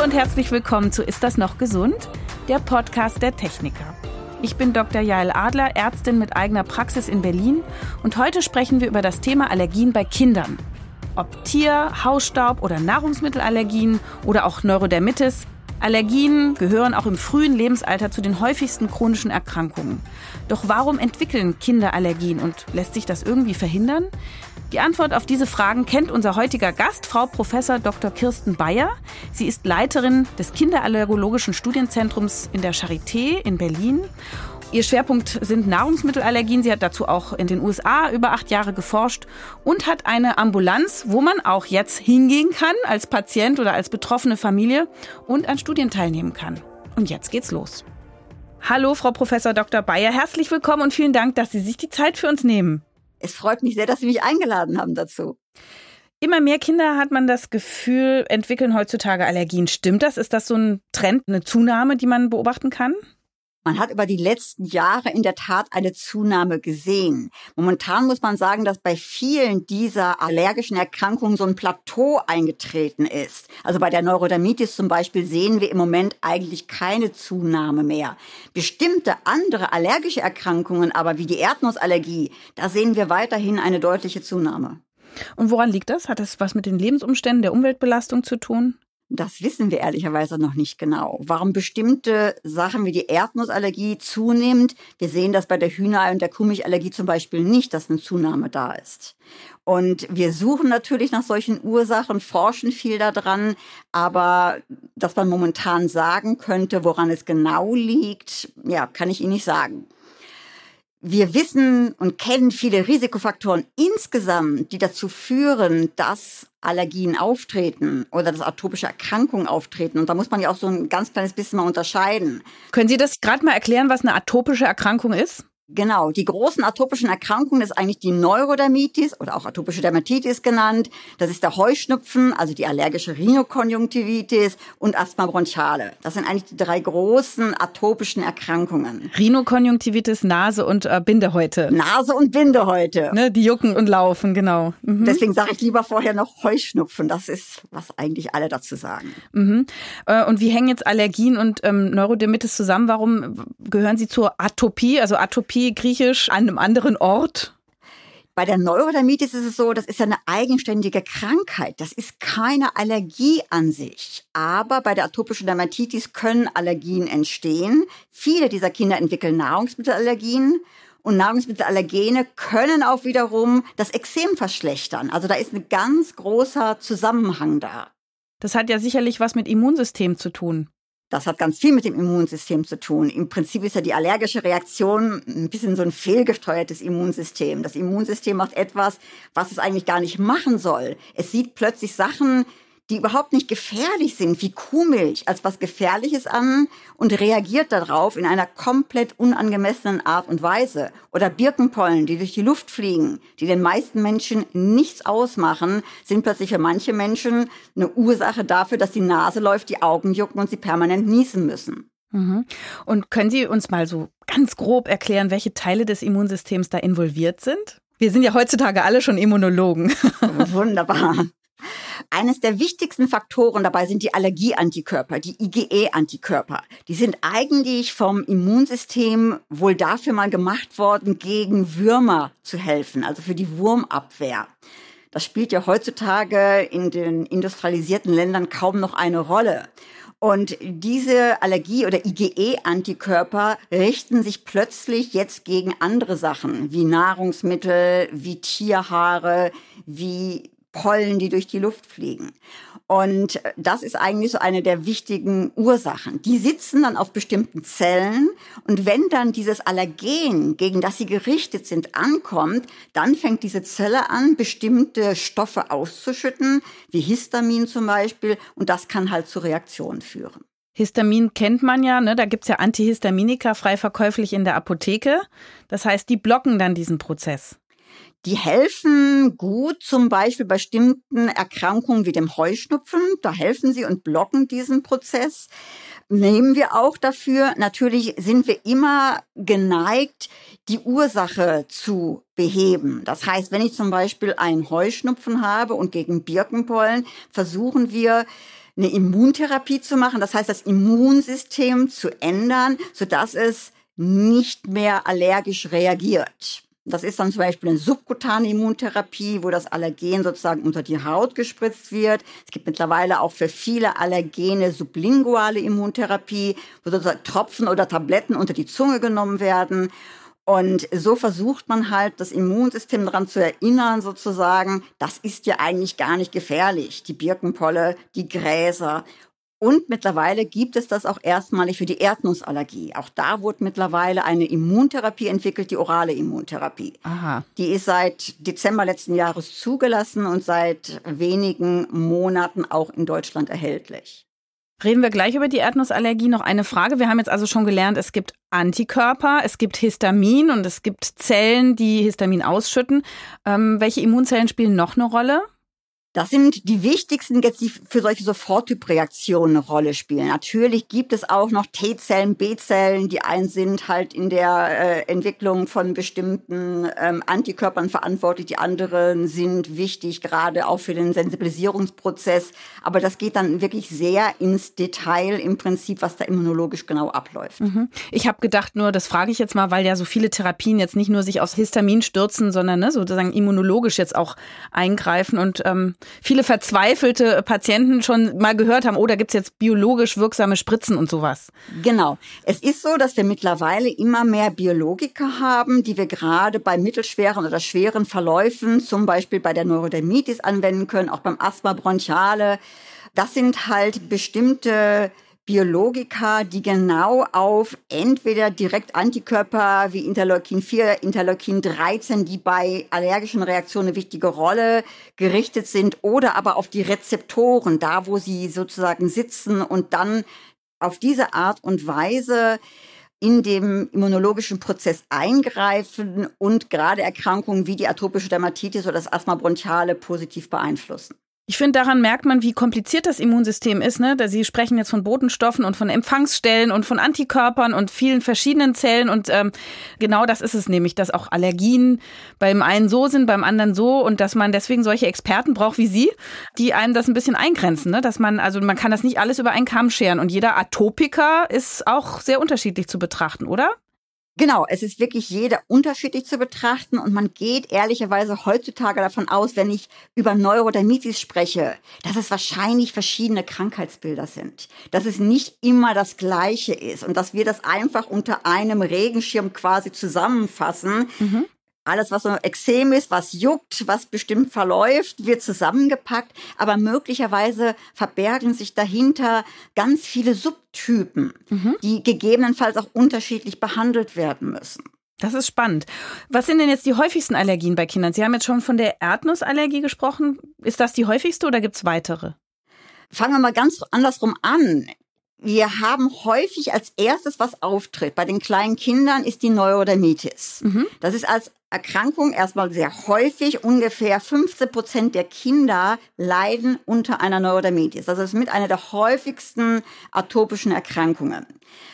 Hallo und herzlich willkommen zu Ist das noch gesund? Der Podcast der Techniker. Ich bin Dr. Jael Adler, Ärztin mit eigener Praxis in Berlin und heute sprechen wir über das Thema Allergien bei Kindern. Ob Tier-, Hausstaub- oder Nahrungsmittelallergien oder auch Neurodermitis, Allergien gehören auch im frühen Lebensalter zu den häufigsten chronischen Erkrankungen. Doch warum entwickeln Kinder Allergien und lässt sich das irgendwie verhindern? Die Antwort auf diese Fragen kennt unser heutiger Gast, Frau Professor Dr. Kirsten Bayer. Sie ist Leiterin des Kinderallergologischen Studienzentrums in der Charité in Berlin Ihr Schwerpunkt sind Nahrungsmittelallergien. Sie hat dazu auch in den USA über acht Jahre geforscht und hat eine Ambulanz, wo man auch jetzt hingehen kann als Patient oder als betroffene Familie und an Studien teilnehmen kann. Und jetzt geht's los. Hallo, Frau Professor Dr. Bayer, herzlich willkommen und vielen Dank, dass Sie sich die Zeit für uns nehmen. Es freut mich sehr, dass Sie mich eingeladen haben dazu. Immer mehr Kinder hat man das Gefühl, entwickeln heutzutage Allergien. Stimmt das? Ist das so ein Trend, eine Zunahme, die man beobachten kann? Man hat über die letzten Jahre in der Tat eine Zunahme gesehen. Momentan muss man sagen, dass bei vielen dieser allergischen Erkrankungen so ein Plateau eingetreten ist. Also bei der Neurodermitis zum Beispiel sehen wir im Moment eigentlich keine Zunahme mehr. Bestimmte andere allergische Erkrankungen, aber wie die Erdnussallergie, da sehen wir weiterhin eine deutliche Zunahme. Und woran liegt das? Hat das was mit den Lebensumständen der Umweltbelastung zu tun? Das wissen wir ehrlicherweise noch nicht genau. Warum bestimmte Sachen wie die Erdnussallergie zunimmt, wir sehen das bei der Hühnerei- und der Kuhmilchallergie zum Beispiel nicht, dass eine Zunahme da ist. Und wir suchen natürlich nach solchen Ursachen, forschen viel daran, aber dass man momentan sagen könnte, woran es genau liegt, ja, kann ich Ihnen nicht sagen. Wir wissen und kennen viele Risikofaktoren insgesamt, die dazu führen, dass Allergien auftreten oder dass atopische Erkrankungen auftreten. Und da muss man ja auch so ein ganz kleines bisschen mal unterscheiden. Können Sie das gerade mal erklären, was eine atopische Erkrankung ist? Genau, die großen atopischen Erkrankungen ist eigentlich die Neurodermitis oder auch atopische Dermatitis genannt. Das ist der Heuschnupfen, also die allergische Rhinokonjunktivitis und Asthma bronchiale. Das sind eigentlich die drei großen atopischen Erkrankungen. Rhinokonjunktivitis, Nase und äh, Bindehäute. Nase und Bindehäute. Ne, die jucken und laufen, genau. Mhm. Deswegen sage ich lieber vorher noch Heuschnupfen. Das ist, was eigentlich alle dazu sagen. Mhm. Äh, und wie hängen jetzt Allergien und ähm, Neurodermitis zusammen? Warum gehören sie zur Atopie, also Atopie Therapie griechisch an einem anderen Ort? Bei der Neurodermitis ist es so, das ist ja eine eigenständige Krankheit. Das ist keine Allergie an sich. Aber bei der atopischen Dermatitis können Allergien entstehen. Viele dieser Kinder entwickeln Nahrungsmittelallergien. Und Nahrungsmittelallergene können auch wiederum das Exem verschlechtern. Also da ist ein ganz großer Zusammenhang da. Das hat ja sicherlich was mit Immunsystem zu tun. Das hat ganz viel mit dem Immunsystem zu tun. Im Prinzip ist ja die allergische Reaktion ein bisschen so ein fehlgesteuertes Immunsystem. Das Immunsystem macht etwas, was es eigentlich gar nicht machen soll. Es sieht plötzlich Sachen, die überhaupt nicht gefährlich sind, wie Kuhmilch, als was Gefährliches an und reagiert darauf in einer komplett unangemessenen Art und Weise. Oder Birkenpollen, die durch die Luft fliegen, die den meisten Menschen nichts ausmachen, sind plötzlich für manche Menschen eine Ursache dafür, dass die Nase läuft, die Augen jucken und sie permanent niesen müssen. Mhm. Und können Sie uns mal so ganz grob erklären, welche Teile des Immunsystems da involviert sind? Wir sind ja heutzutage alle schon Immunologen. Wunderbar. Eines der wichtigsten Faktoren dabei sind die Allergieantikörper, die IgE-Antikörper. Die sind eigentlich vom Immunsystem wohl dafür mal gemacht worden, gegen Würmer zu helfen, also für die Wurmabwehr. Das spielt ja heutzutage in den industrialisierten Ländern kaum noch eine Rolle. Und diese Allergie- oder IgE-Antikörper richten sich plötzlich jetzt gegen andere Sachen, wie Nahrungsmittel, wie Tierhaare, wie Pollen, die durch die Luft fliegen. Und das ist eigentlich so eine der wichtigen Ursachen. Die sitzen dann auf bestimmten Zellen und wenn dann dieses Allergen, gegen das sie gerichtet sind, ankommt, dann fängt diese Zelle an, bestimmte Stoffe auszuschütten, wie Histamin zum Beispiel, und das kann halt zu Reaktionen führen. Histamin kennt man ja, ne? da gibt's ja Antihistaminika frei verkäuflich in der Apotheke. Das heißt, die blocken dann diesen Prozess. Die helfen gut zum Beispiel bei bestimmten Erkrankungen wie dem Heuschnupfen. Da helfen sie und blocken diesen Prozess. Nehmen wir auch dafür. Natürlich sind wir immer geneigt, die Ursache zu beheben. Das heißt, wenn ich zum Beispiel einen Heuschnupfen habe und gegen Birkenpollen, versuchen wir, eine Immuntherapie zu machen, das heißt das Immunsystem zu ändern, sodass es nicht mehr allergisch reagiert. Das ist dann zum Beispiel eine subkutane Immuntherapie, wo das Allergen sozusagen unter die Haut gespritzt wird. Es gibt mittlerweile auch für viele Allergene sublinguale Immuntherapie, wo sozusagen Tropfen oder Tabletten unter die Zunge genommen werden. Und so versucht man halt, das Immunsystem daran zu erinnern, sozusagen, das ist ja eigentlich gar nicht gefährlich. Die Birkenpolle, die Gräser. Und mittlerweile gibt es das auch erstmalig für die Erdnussallergie. Auch da wurde mittlerweile eine Immuntherapie entwickelt, die orale Immuntherapie. Aha. Die ist seit Dezember letzten Jahres zugelassen und seit wenigen Monaten auch in Deutschland erhältlich. Reden wir gleich über die Erdnussallergie. Noch eine Frage. Wir haben jetzt also schon gelernt, es gibt Antikörper, es gibt Histamin und es gibt Zellen, die Histamin ausschütten. Ähm, welche Immunzellen spielen noch eine Rolle? Das sind die wichtigsten jetzt, die für solche Soforttypreaktionen eine Rolle spielen. Natürlich gibt es auch noch T-Zellen, B-Zellen. Die einen sind halt in der äh, Entwicklung von bestimmten ähm, Antikörpern verantwortlich. Die anderen sind wichtig, gerade auch für den Sensibilisierungsprozess. Aber das geht dann wirklich sehr ins Detail im Prinzip, was da immunologisch genau abläuft. Mhm. Ich habe gedacht nur, das frage ich jetzt mal, weil ja so viele Therapien jetzt nicht nur sich aus Histamin stürzen, sondern ne, sozusagen immunologisch jetzt auch eingreifen und ähm, viele verzweifelte Patienten schon mal gehört haben, oh, da gibt's jetzt biologisch wirksame Spritzen und sowas. Genau. Es ist so, dass wir mittlerweile immer mehr Biologiker haben, die wir gerade bei mittelschweren oder schweren Verläufen, zum Beispiel bei der Neurodermitis anwenden können, auch beim Asthma bronchiale. Das sind halt bestimmte Biologika, die genau auf entweder direkt Antikörper wie Interleukin 4, Interleukin 13, die bei allergischen Reaktionen eine wichtige Rolle gerichtet sind, oder aber auf die Rezeptoren, da wo sie sozusagen sitzen und dann auf diese Art und Weise in dem immunologischen Prozess eingreifen und gerade Erkrankungen wie die atopische Dermatitis oder das Asthma bronchiale positiv beeinflussen. Ich finde, daran merkt man, wie kompliziert das Immunsystem ist. Ne? Sie sprechen jetzt von Botenstoffen und von Empfangsstellen und von Antikörpern und vielen verschiedenen Zellen. Und ähm, genau das ist es nämlich, dass auch Allergien beim einen so sind, beim anderen so. Und dass man deswegen solche Experten braucht wie Sie, die einem das ein bisschen eingrenzen. Ne? Dass man, also man kann das nicht alles über einen Kamm scheren. Und jeder Atopiker ist auch sehr unterschiedlich zu betrachten, oder? Genau, es ist wirklich jeder unterschiedlich zu betrachten und man geht ehrlicherweise heutzutage davon aus, wenn ich über Neurodermitis spreche, dass es wahrscheinlich verschiedene Krankheitsbilder sind, dass es nicht immer das Gleiche ist und dass wir das einfach unter einem Regenschirm quasi zusammenfassen. Mhm. Alles, was so Exem ist, was juckt, was bestimmt verläuft, wird zusammengepackt. Aber möglicherweise verbergen sich dahinter ganz viele Subtypen, mhm. die gegebenenfalls auch unterschiedlich behandelt werden müssen. Das ist spannend. Was sind denn jetzt die häufigsten Allergien bei Kindern? Sie haben jetzt schon von der Erdnussallergie gesprochen. Ist das die häufigste oder gibt es weitere? Fangen wir mal ganz andersrum an. Wir haben häufig als erstes, was auftritt bei den kleinen Kindern, ist die Neurodermitis. Mhm. Das ist als Erkrankung erstmal sehr häufig. Ungefähr 15 Prozent der Kinder leiden unter einer Neurodermitis. Das ist mit einer der häufigsten atopischen Erkrankungen.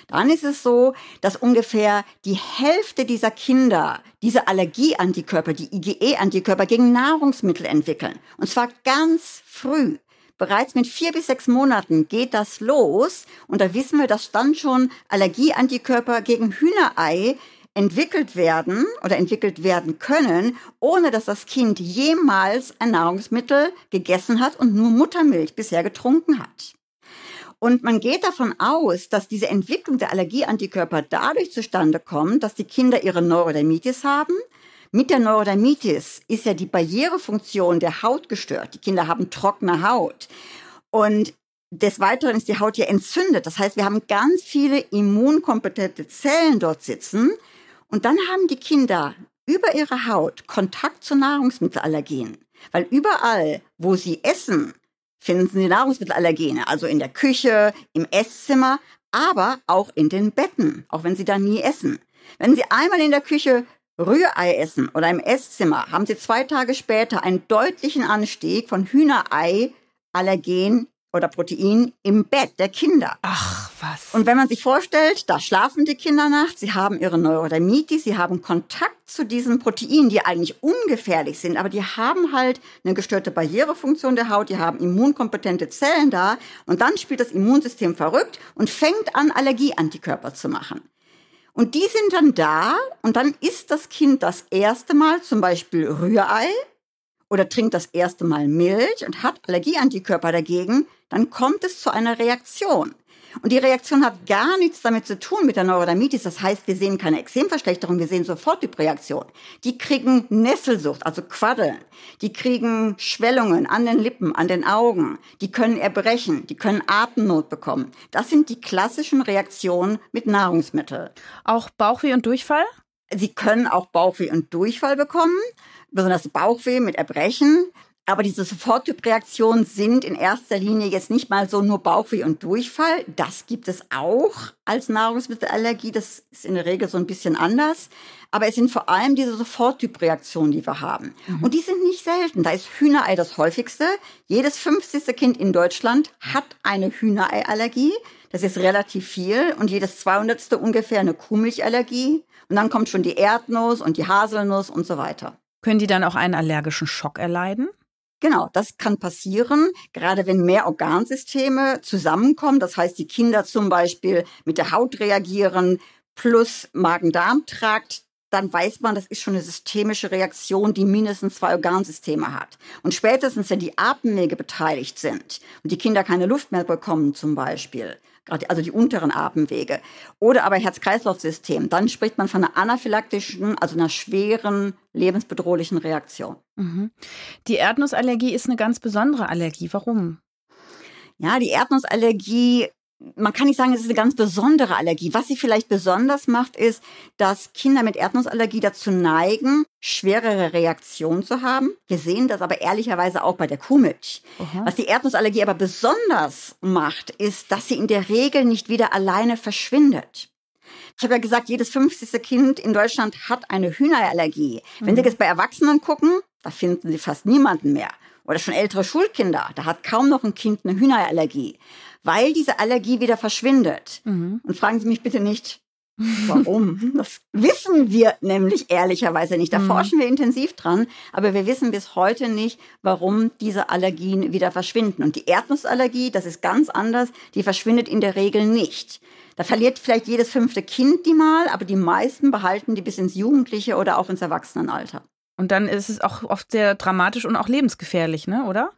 Dann ist es so, dass ungefähr die Hälfte dieser Kinder diese Allergieantikörper, die IgE-Antikörper gegen Nahrungsmittel entwickeln. Und zwar ganz früh. Bereits mit vier bis sechs Monaten geht das los und da wissen wir, dass dann schon Allergieantikörper gegen Hühnerei entwickelt werden oder entwickelt werden können, ohne dass das Kind jemals ein Nahrungsmittel gegessen hat und nur Muttermilch bisher getrunken hat. Und man geht davon aus, dass diese Entwicklung der Allergieantikörper dadurch zustande kommt, dass die Kinder ihre Neurodermitis haben, mit der Neurodermitis ist ja die Barrierefunktion der Haut gestört. Die Kinder haben trockene Haut. Und des Weiteren ist die Haut ja entzündet. Das heißt, wir haben ganz viele immunkompetente Zellen dort sitzen. Und dann haben die Kinder über ihre Haut Kontakt zu Nahrungsmittelallergenen. Weil überall, wo sie essen, finden sie Nahrungsmittelallergene. Also in der Küche, im Esszimmer, aber auch in den Betten, auch wenn sie da nie essen. Wenn Sie einmal in der Küche Rührei essen oder im Esszimmer haben Sie zwei Tage später einen deutlichen Anstieg von Hühnerei, Allergen oder Protein im Bett der Kinder. Ach, was. Und wenn man sich vorstellt, da schlafen die Kinder nachts, sie haben ihre Neurodermitis, sie haben Kontakt zu diesen Proteinen, die eigentlich ungefährlich sind, aber die haben halt eine gestörte Barrierefunktion der Haut, die haben immunkompetente Zellen da und dann spielt das Immunsystem verrückt und fängt an, Allergieantikörper zu machen. Und die sind dann da und dann isst das Kind das erste Mal zum Beispiel Rührei oder trinkt das erste Mal Milch und hat Allergieantikörper dagegen, dann kommt es zu einer Reaktion. Und die Reaktion hat gar nichts damit zu tun mit der Neurodermitis. Das heißt, wir sehen keine Extremverschlechterung, wir sehen sofort die Reaktion. Die kriegen Nesselsucht, also Quaddeln. Die kriegen Schwellungen an den Lippen, an den Augen. Die können erbrechen, die können Atemnot bekommen. Das sind die klassischen Reaktionen mit Nahrungsmitteln. Auch Bauchweh und Durchfall? Sie können auch Bauchweh und Durchfall bekommen besonders Bauchweh mit Erbrechen. Aber diese Soforttypreaktionen sind in erster Linie jetzt nicht mal so nur Bauchweh und Durchfall. Das gibt es auch als Nahrungsmittelallergie. Das ist in der Regel so ein bisschen anders. Aber es sind vor allem diese Soforttypreaktionen, die wir haben. Mhm. Und die sind nicht selten. Da ist Hühnerei das häufigste. Jedes 50. Kind in Deutschland hat eine Hühnereiallergie. Das ist relativ viel. Und jedes 200. ungefähr eine Kuhmilchallergie. Und dann kommt schon die Erdnuss und die Haselnuss und so weiter. Können die dann auch einen allergischen Schock erleiden? Genau, das kann passieren, gerade wenn mehr Organsysteme zusammenkommen. Das heißt, die Kinder zum Beispiel mit der Haut reagieren plus Magen-Darm-Trakt. Dann weiß man, das ist schon eine systemische Reaktion, die mindestens zwei Organsysteme hat. Und spätestens, wenn die Atemwege beteiligt sind und die Kinder keine Luft mehr bekommen zum Beispiel, also die unteren Atemwege. Oder aber Herz-Kreislauf-System. Dann spricht man von einer anaphylaktischen, also einer schweren, lebensbedrohlichen Reaktion. Mhm. Die Erdnussallergie ist eine ganz besondere Allergie. Warum? Ja, die Erdnussallergie man kann nicht sagen, es ist eine ganz besondere Allergie. Was sie vielleicht besonders macht, ist, dass Kinder mit Erdnussallergie dazu neigen, schwerere Reaktionen zu haben. Wir sehen das aber ehrlicherweise auch bei der Kuhmilch. Aha. Was die Erdnussallergie aber besonders macht, ist, dass sie in der Regel nicht wieder alleine verschwindet. Ich habe ja gesagt, jedes 50. Kind in Deutschland hat eine Hühnerallergie. Mhm. Wenn Sie jetzt bei Erwachsenen gucken, da finden Sie fast niemanden mehr. Oder schon ältere Schulkinder, da hat kaum noch ein Kind eine Hühnerallergie weil diese Allergie wieder verschwindet. Mhm. Und fragen Sie mich bitte nicht, Warum? Das wissen wir nämlich ehrlicherweise nicht. Da mhm. forschen wir intensiv dran, aber wir wissen bis heute nicht, warum diese Allergien wieder verschwinden. Und die Erdnussallergie, das ist ganz anders, die verschwindet in der Regel nicht. Da verliert vielleicht jedes fünfte Kind die mal, aber die meisten behalten die bis ins Jugendliche oder auch ins Erwachsenenalter. Und dann ist es auch oft sehr dramatisch und auch lebensgefährlich, ne, oder?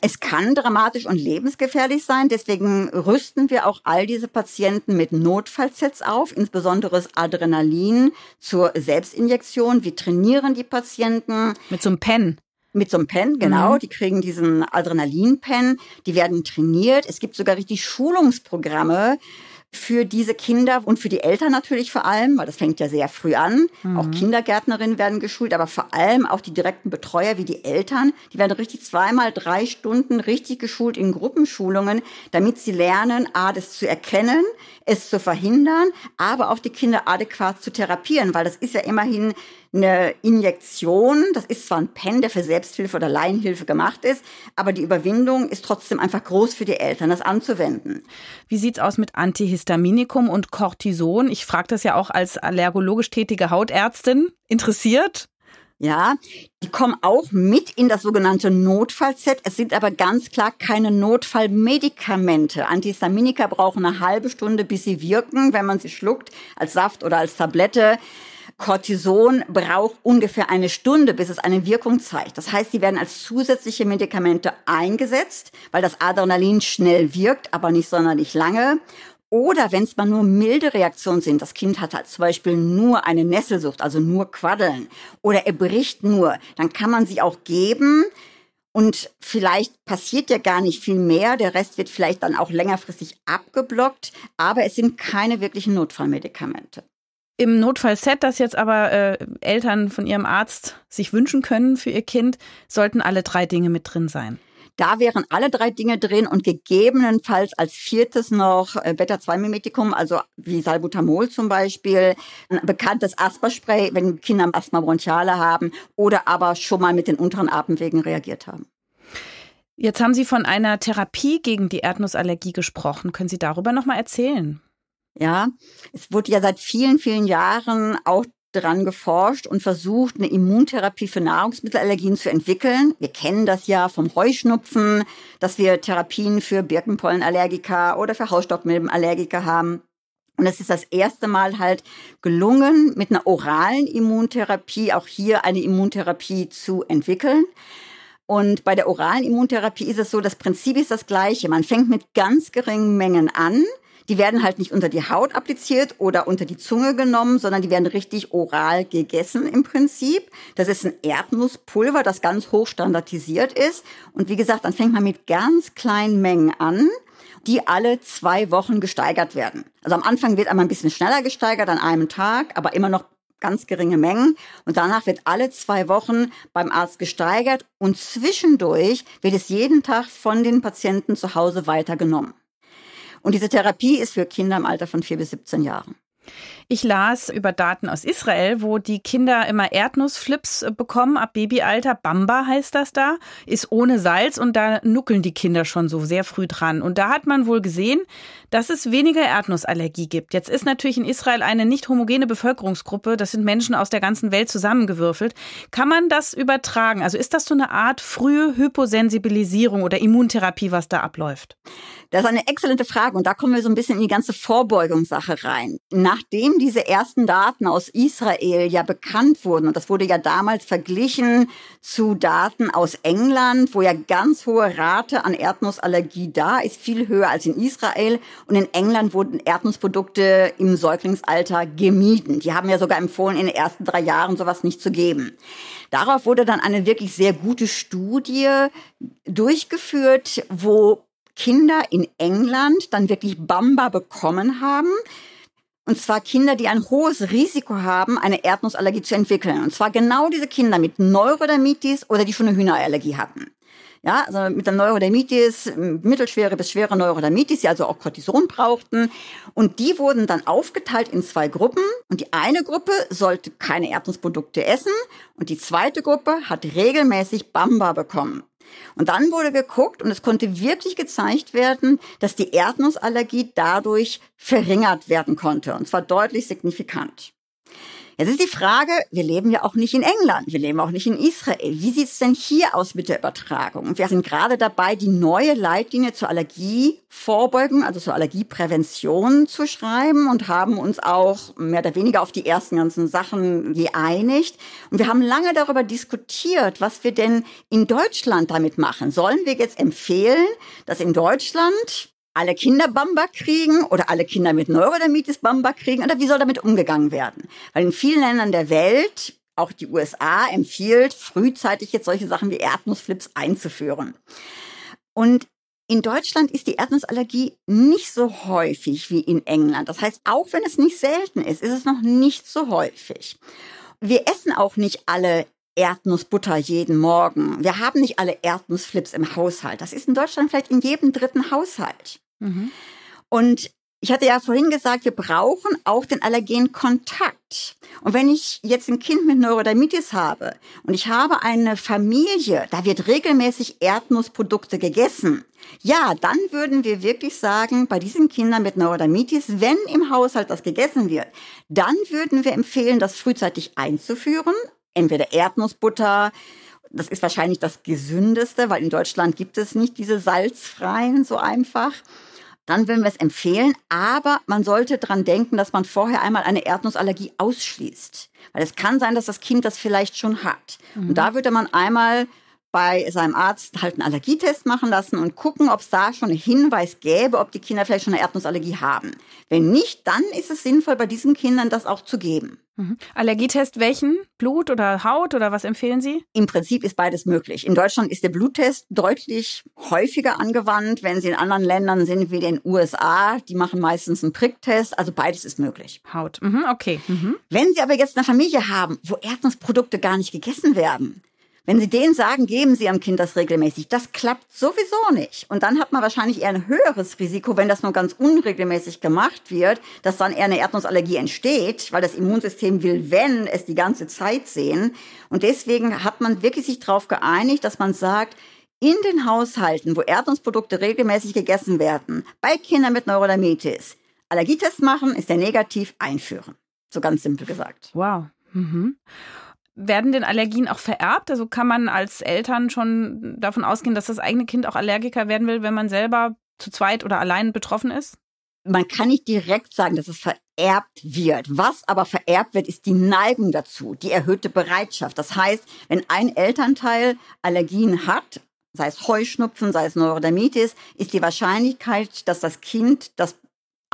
Es kann dramatisch und lebensgefährlich sein. Deswegen rüsten wir auch all diese Patienten mit Notfallsets auf, insbesondere Adrenalin zur Selbstinjektion. Wir trainieren die Patienten. Mit so einem Pen. Mit so einem Pen, genau. Mhm. Die kriegen diesen Adrenalin-Pen. Die werden trainiert. Es gibt sogar richtig Schulungsprogramme für diese Kinder und für die Eltern natürlich vor allem, weil das fängt ja sehr früh an. Mhm. Auch Kindergärtnerinnen werden geschult, aber vor allem auch die direkten Betreuer wie die Eltern, die werden richtig zweimal drei Stunden richtig geschult in Gruppenschulungen, damit sie lernen, A, das zu erkennen, es zu verhindern, aber auch die Kinder adäquat zu therapieren, weil das ist ja immerhin eine Injektion. Das ist zwar ein Pen, der für Selbsthilfe oder Laienhilfe gemacht ist, aber die Überwindung ist trotzdem einfach groß für die Eltern, das anzuwenden. Wie sieht's aus mit Antihistaminikum und Cortison? Ich frage das ja auch als allergologisch tätige Hautärztin. Interessiert? Ja, die kommen auch mit in das sogenannte Notfallset. Es sind aber ganz klar keine Notfallmedikamente. Antihistaminika brauchen eine halbe Stunde, bis sie wirken, wenn man sie schluckt, als Saft oder als Tablette. Cortison braucht ungefähr eine Stunde, bis es eine Wirkung zeigt. Das heißt, sie werden als zusätzliche Medikamente eingesetzt, weil das Adrenalin schnell wirkt, aber nicht sonderlich lange. Oder wenn es mal nur milde Reaktionen sind, das Kind hat halt zum Beispiel nur eine Nesselsucht, also nur Quaddeln, oder er bricht nur, dann kann man sie auch geben. Und vielleicht passiert ja gar nicht viel mehr. Der Rest wird vielleicht dann auch längerfristig abgeblockt. Aber es sind keine wirklichen Notfallmedikamente. Im Notfallset, das jetzt aber äh, Eltern von ihrem Arzt sich wünschen können für ihr Kind, sollten alle drei Dinge mit drin sein. Da wären alle drei Dinge drin und gegebenenfalls als viertes noch äh, Beta-2-Mimetikum, also wie Salbutamol zum Beispiel, ein bekanntes Asthmaspray, wenn Kinder Asthma bronchiale haben oder aber schon mal mit den unteren Atemwegen reagiert haben. Jetzt haben Sie von einer Therapie gegen die Erdnussallergie gesprochen. Können Sie darüber noch mal erzählen? Ja, es wurde ja seit vielen, vielen Jahren auch dran geforscht und versucht, eine Immuntherapie für Nahrungsmittelallergien zu entwickeln. Wir kennen das ja vom Heuschnupfen, dass wir Therapien für Birkenpollenallergiker oder für Hausstaubmilbenallergiker haben. Und es ist das erste Mal halt gelungen, mit einer oralen Immuntherapie auch hier eine Immuntherapie zu entwickeln. Und bei der oralen Immuntherapie ist es so, das Prinzip ist das gleiche. Man fängt mit ganz geringen Mengen an. Die werden halt nicht unter die Haut appliziert oder unter die Zunge genommen, sondern die werden richtig oral gegessen im Prinzip. Das ist ein Erdnusspulver, das ganz hoch standardisiert ist. Und wie gesagt, dann fängt man mit ganz kleinen Mengen an die alle zwei Wochen gesteigert werden. Also am Anfang wird einmal ein bisschen schneller gesteigert an einem Tag, aber immer noch ganz geringe Mengen. Und danach wird alle zwei Wochen beim Arzt gesteigert und zwischendurch wird es jeden Tag von den Patienten zu Hause weitergenommen. Und diese Therapie ist für Kinder im Alter von vier bis 17 Jahren. Ich las über Daten aus Israel, wo die Kinder immer Erdnussflips äh, bekommen ab Babyalter. Bamba heißt das da, ist ohne Salz und da nuckeln die Kinder schon so sehr früh dran. Und da hat man wohl gesehen, dass es weniger Erdnussallergie gibt. Jetzt ist natürlich in Israel eine nicht homogene Bevölkerungsgruppe. Das sind Menschen aus der ganzen Welt zusammengewürfelt. Kann man das übertragen? Also ist das so eine Art frühe Hyposensibilisierung oder Immuntherapie, was da abläuft? Das ist eine exzellente Frage und da kommen wir so ein bisschen in die ganze Vorbeugungssache rein. Nachdem diese ersten Daten aus Israel ja bekannt wurden, und das wurde ja damals verglichen zu Daten aus England, wo ja ganz hohe Rate an Erdnussallergie da ist, viel höher als in Israel. Und in England wurden Erdnussprodukte im Säuglingsalter gemieden. Die haben ja sogar empfohlen, in den ersten drei Jahren sowas nicht zu geben. Darauf wurde dann eine wirklich sehr gute Studie durchgeführt, wo Kinder in England dann wirklich Bamba bekommen haben. Und zwar Kinder, die ein hohes Risiko haben, eine Erdnussallergie zu entwickeln. Und zwar genau diese Kinder mit Neurodermitis oder die schon eine Hühnerallergie hatten. Ja, also mit der Neurodermitis, mittelschwere bis schwere Neurodermitis, die also auch Cortison brauchten. Und die wurden dann aufgeteilt in zwei Gruppen. Und die eine Gruppe sollte keine Erdnussprodukte essen. Und die zweite Gruppe hat regelmäßig Bamba bekommen. Und dann wurde geguckt und es konnte wirklich gezeigt werden, dass die Erdnussallergie dadurch verringert werden konnte. Und zwar deutlich signifikant. Jetzt ist die Frage, wir leben ja auch nicht in England, wir leben auch nicht in Israel. Wie sieht es denn hier aus mit der Übertragung? Wir sind gerade dabei, die neue Leitlinie zur Allergievorbeugung, also zur Allergieprävention zu schreiben und haben uns auch mehr oder weniger auf die ersten ganzen Sachen geeinigt. Und wir haben lange darüber diskutiert, was wir denn in Deutschland damit machen. Sollen wir jetzt empfehlen, dass in Deutschland alle Kinder Bamba kriegen oder alle Kinder mit Neurodermitis Bamba kriegen oder wie soll damit umgegangen werden? Weil in vielen Ländern der Welt, auch die USA, empfiehlt, frühzeitig jetzt solche Sachen wie Erdnussflips einzuführen. Und in Deutschland ist die Erdnussallergie nicht so häufig wie in England. Das heißt, auch wenn es nicht selten ist, ist es noch nicht so häufig. Wir essen auch nicht alle Erdnussbutter jeden Morgen. Wir haben nicht alle Erdnussflips im Haushalt. Das ist in Deutschland vielleicht in jedem dritten Haushalt. Mhm. Und ich hatte ja vorhin gesagt, wir brauchen auch den Allergenkontakt. Und wenn ich jetzt ein Kind mit Neurodermitis habe und ich habe eine Familie, da wird regelmäßig Erdnussprodukte gegessen, ja, dann würden wir wirklich sagen, bei diesen Kindern mit Neurodermitis, wenn im Haushalt das gegessen wird, dann würden wir empfehlen, das frühzeitig einzuführen. Entweder Erdnussbutter, das ist wahrscheinlich das gesündeste, weil in Deutschland gibt es nicht diese salzfreien so einfach dann würden wir es empfehlen. Aber man sollte dran denken, dass man vorher einmal eine Erdnussallergie ausschließt. Weil es kann sein, dass das Kind das vielleicht schon hat. Mhm. Und da würde man einmal bei seinem Arzt halt einen Allergietest machen lassen und gucken, ob es da schon einen Hinweis gäbe, ob die Kinder vielleicht schon eine Erdnussallergie haben. Wenn nicht, dann ist es sinnvoll, bei diesen Kindern das auch zu geben. Mhm. Allergietest welchen? Blut oder Haut oder was empfehlen Sie? Im Prinzip ist beides möglich. In Deutschland ist der Bluttest deutlich häufiger angewandt. Wenn Sie in anderen Ländern sind, wie den USA, die machen meistens einen Pricktest. Also beides ist möglich. Haut, mhm, okay. Mhm. Wenn Sie aber jetzt eine Familie haben, wo Erdnussprodukte gar nicht gegessen werden, wenn Sie denen sagen, geben Sie Ihrem Kind das regelmäßig, das klappt sowieso nicht. Und dann hat man wahrscheinlich eher ein höheres Risiko, wenn das nur ganz unregelmäßig gemacht wird, dass dann eher eine Erdnussallergie entsteht, weil das Immunsystem will, wenn, es die ganze Zeit sehen. Und deswegen hat man wirklich sich darauf geeinigt, dass man sagt, in den Haushalten, wo Erdnusszprodukte regelmäßig gegessen werden, bei Kindern mit Neurodermitis, Allergietest machen, ist der negativ einführen. So ganz simpel gesagt. Wow. Mhm. Werden denn Allergien auch vererbt? Also kann man als Eltern schon davon ausgehen, dass das eigene Kind auch Allergiker werden will, wenn man selber zu zweit oder allein betroffen ist? Man kann nicht direkt sagen, dass es vererbt wird. Was aber vererbt wird, ist die Neigung dazu, die erhöhte Bereitschaft. Das heißt, wenn ein Elternteil Allergien hat, sei es Heuschnupfen, sei es Neurodermitis, ist die Wahrscheinlichkeit, dass das Kind das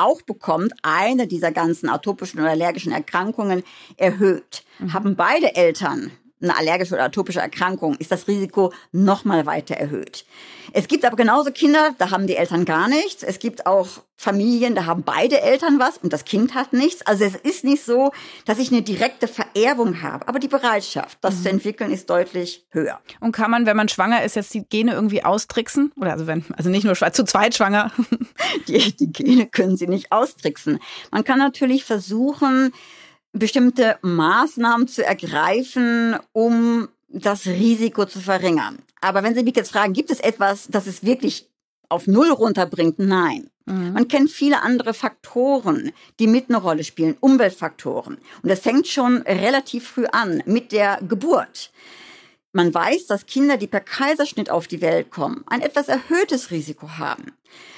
auch bekommt, eine dieser ganzen atopischen oder allergischen Erkrankungen erhöht. Mhm. Haben beide Eltern eine allergische oder atopische Erkrankung, ist das Risiko nochmal weiter erhöht. Es gibt aber genauso Kinder, da haben die Eltern gar nichts. Es gibt auch Familien, da haben beide Eltern was und das Kind hat nichts. Also es ist nicht so, dass ich eine direkte Vererbung habe, aber die Bereitschaft, das mhm. zu entwickeln, ist deutlich höher. Und kann man, wenn man schwanger ist, jetzt die Gene irgendwie austricksen? Oder also wenn, also nicht nur zu zweit schwanger? Die, die Gene können sie nicht austricksen. Man kann natürlich versuchen, bestimmte Maßnahmen zu ergreifen, um das Risiko zu verringern. Aber wenn Sie mich jetzt fragen, gibt es etwas, das es wirklich auf Null runterbringt? Nein. Mhm. Man kennt viele andere Faktoren, die mit eine Rolle spielen, Umweltfaktoren. Und das fängt schon relativ früh an mit der Geburt. Man weiß, dass Kinder, die per Kaiserschnitt auf die Welt kommen, ein etwas erhöhtes Risiko haben.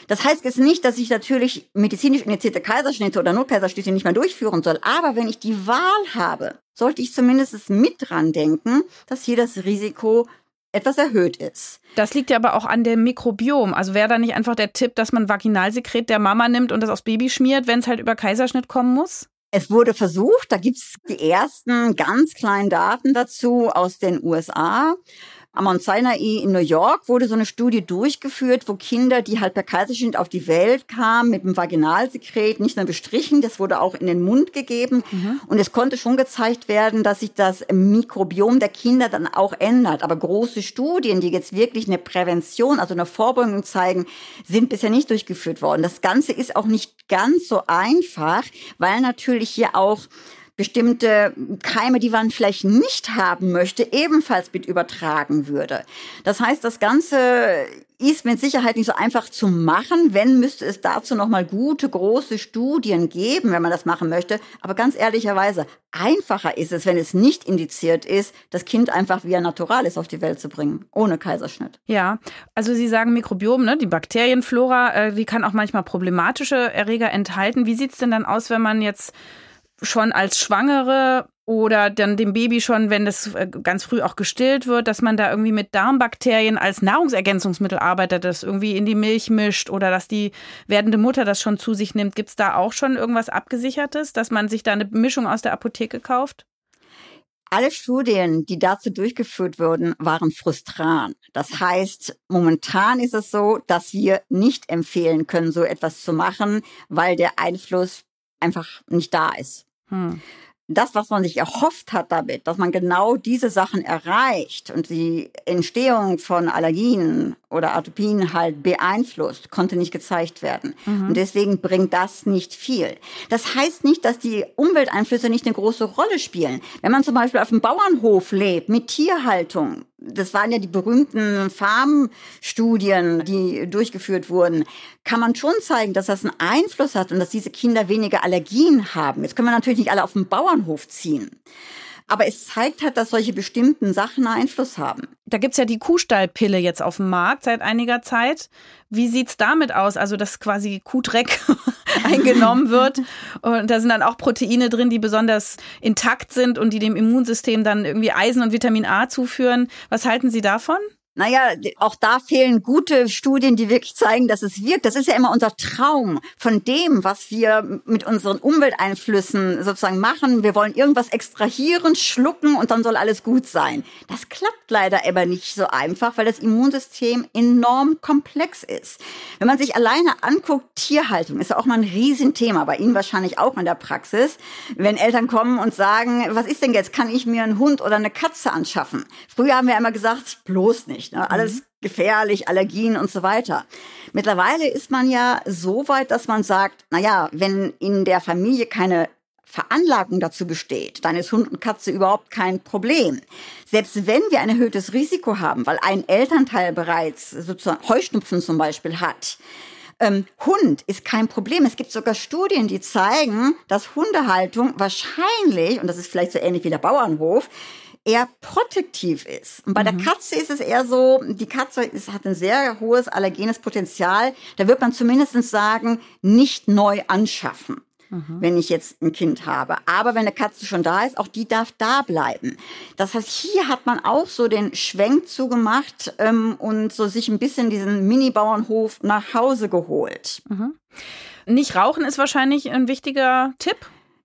Das heißt jetzt nicht, dass ich natürlich medizinisch initiierte Kaiserschnitte oder Notkaiserschnitte nicht mehr durchführen soll. Aber wenn ich die Wahl habe, sollte ich zumindest mit dran denken, dass hier das Risiko etwas erhöht ist. Das liegt ja aber auch an dem Mikrobiom. Also wäre da nicht einfach der Tipp, dass man Vaginalsekret der Mama nimmt und das aufs Baby schmiert, wenn es halt über Kaiserschnitt kommen muss? Es wurde versucht, da gibt's die ersten ganz kleinen Daten dazu aus den USA. Am Mount Sinai in New York wurde so eine Studie durchgeführt, wo Kinder, die halt per Kaiserschnitt auf die Welt kamen, mit dem Vaginalsekret nicht nur bestrichen, das wurde auch in den Mund gegeben. Mhm. Und es konnte schon gezeigt werden, dass sich das Mikrobiom der Kinder dann auch ändert. Aber große Studien, die jetzt wirklich eine Prävention, also eine Vorbeugung zeigen, sind bisher nicht durchgeführt worden. Das Ganze ist auch nicht ganz so einfach, weil natürlich hier auch bestimmte Keime, die man vielleicht nicht haben möchte, ebenfalls mit übertragen würde. Das heißt, das Ganze ist mit Sicherheit nicht so einfach zu machen. Wenn, müsste es dazu nochmal gute, große Studien geben, wenn man das machen möchte. Aber ganz ehrlicherweise, einfacher ist es, wenn es nicht indiziert ist, das Kind einfach via Naturalis auf die Welt zu bringen, ohne Kaiserschnitt. Ja, also Sie sagen Mikrobiom, ne? die Bakterienflora, äh, die kann auch manchmal problematische Erreger enthalten. Wie sieht's denn dann aus, wenn man jetzt schon als Schwangere oder dann dem Baby schon, wenn das äh, ganz früh auch gestillt wird, dass man da irgendwie mit Darmbakterien als Nahrungsergänzungsmittel arbeitet, das irgendwie in die Milch mischt oder dass die werdende Mutter das schon zu sich nimmt. Gibt es da auch schon irgendwas Abgesichertes, dass man sich da eine Mischung aus der Apotheke kauft? Alle Studien, die dazu durchgeführt wurden, waren frustran. Das heißt, momentan ist es so, dass wir nicht empfehlen können, so etwas zu machen, weil der Einfluss einfach nicht da ist. Hm. Das, was man sich erhofft hat damit, dass man genau diese Sachen erreicht und die Entstehung von Allergien oder Atopien halt beeinflusst, konnte nicht gezeigt werden. Mhm. Und deswegen bringt das nicht viel. Das heißt nicht, dass die Umwelteinflüsse nicht eine große Rolle spielen. Wenn man zum Beispiel auf einem Bauernhof lebt mit Tierhaltung, das waren ja die berühmten Farmstudien, die durchgeführt wurden, kann man schon zeigen, dass das einen Einfluss hat und dass diese Kinder weniger Allergien haben. Jetzt können wir natürlich nicht alle auf den Bauernhof ziehen. Aber es zeigt halt, dass solche bestimmten Sachen Einfluss haben. Da gibt's ja die Kuhstallpille jetzt auf dem Markt seit einiger Zeit. Wie sieht's damit aus? Also, dass quasi Kuhdreck eingenommen wird. Und da sind dann auch Proteine drin, die besonders intakt sind und die dem Immunsystem dann irgendwie Eisen und Vitamin A zuführen. Was halten Sie davon? Naja, auch da fehlen gute Studien, die wirklich zeigen, dass es wirkt. Das ist ja immer unser Traum von dem, was wir mit unseren Umwelteinflüssen sozusagen machen. Wir wollen irgendwas extrahieren, schlucken und dann soll alles gut sein. Das klappt leider aber nicht so einfach, weil das Immunsystem enorm komplex ist. Wenn man sich alleine anguckt, Tierhaltung ist ja auch mal ein Riesenthema, bei Ihnen wahrscheinlich auch in der Praxis. Wenn Eltern kommen und sagen, was ist denn jetzt, kann ich mir einen Hund oder eine Katze anschaffen? Früher haben wir immer gesagt, bloß nicht nicht. Ne? Alles mhm. gefährlich, Allergien und so weiter. Mittlerweile ist man ja so weit, dass man sagt, na ja, wenn in der Familie keine Veranlagung dazu besteht, dann ist Hund und Katze überhaupt kein Problem. Selbst wenn wir ein erhöhtes Risiko haben, weil ein Elternteil bereits sozusagen Heuschnupfen zum Beispiel hat, ähm, Hund ist kein Problem. Es gibt sogar Studien, die zeigen, dass Hundehaltung wahrscheinlich, und das ist vielleicht so ähnlich wie der Bauernhof, eher protektiv ist. Und bei mhm. der Katze ist es eher so, die Katze ist, hat ein sehr hohes allergenes Potenzial. Da wird man zumindest sagen, nicht neu anschaffen mhm. wenn ich jetzt ein Kind habe. Aber wenn eine Katze schon da ist, auch die darf da bleiben. Das heißt, hier hat man auch so den Schwenk zugemacht ähm, und so sich ein bisschen diesen Mini-Bauernhof nach Hause geholt. Mhm. Nicht rauchen ist wahrscheinlich ein wichtiger Tipp.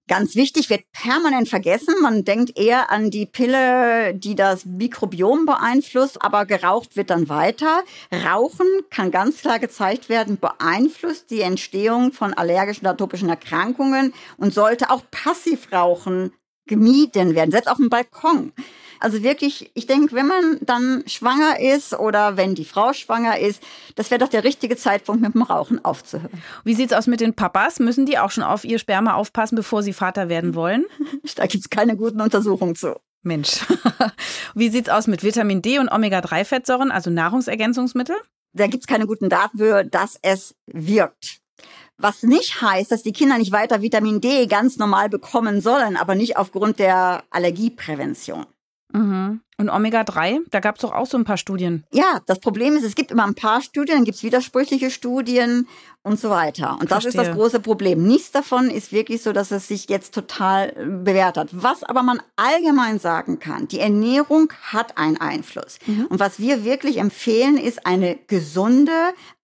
Ganz wichtig, wird permanent vergessen. Man denkt eher an die Pille, die das Mikrobiom beeinflusst, aber geraucht wird dann weiter. Rauchen kann ganz klar gezeigt werden, beeinflusst die Entstehung von allergischen atopischen Erkrankungen und sollte auch Passivrauchen gemieden werden, selbst auf dem Balkon. Also wirklich, ich denke, wenn man dann schwanger ist oder wenn die Frau schwanger ist, das wäre doch der richtige Zeitpunkt, mit dem Rauchen aufzuhören. Wie sieht's aus mit den Papas? Müssen die auch schon auf ihr Sperma aufpassen, bevor sie Vater werden wollen? Da gibt's keine guten Untersuchungen zu. Mensch. Wie sieht's aus mit Vitamin D und Omega-3-Fettsäuren, also Nahrungsergänzungsmittel? Da gibt's keine guten Daten für, dass es wirkt. Was nicht heißt, dass die Kinder nicht weiter Vitamin D ganz normal bekommen sollen, aber nicht aufgrund der Allergieprävention. Mhm. Und Omega-3, da gab es doch auch so ein paar Studien. Ja, das Problem ist, es gibt immer ein paar Studien, dann gibt es widersprüchliche Studien und so weiter. Und das Verstehe. ist das große Problem. Nichts davon ist wirklich so, dass es sich jetzt total äh, bewährt hat. Was aber man allgemein sagen kann, die Ernährung hat einen Einfluss. Mhm. Und was wir wirklich empfehlen, ist eine gesunde,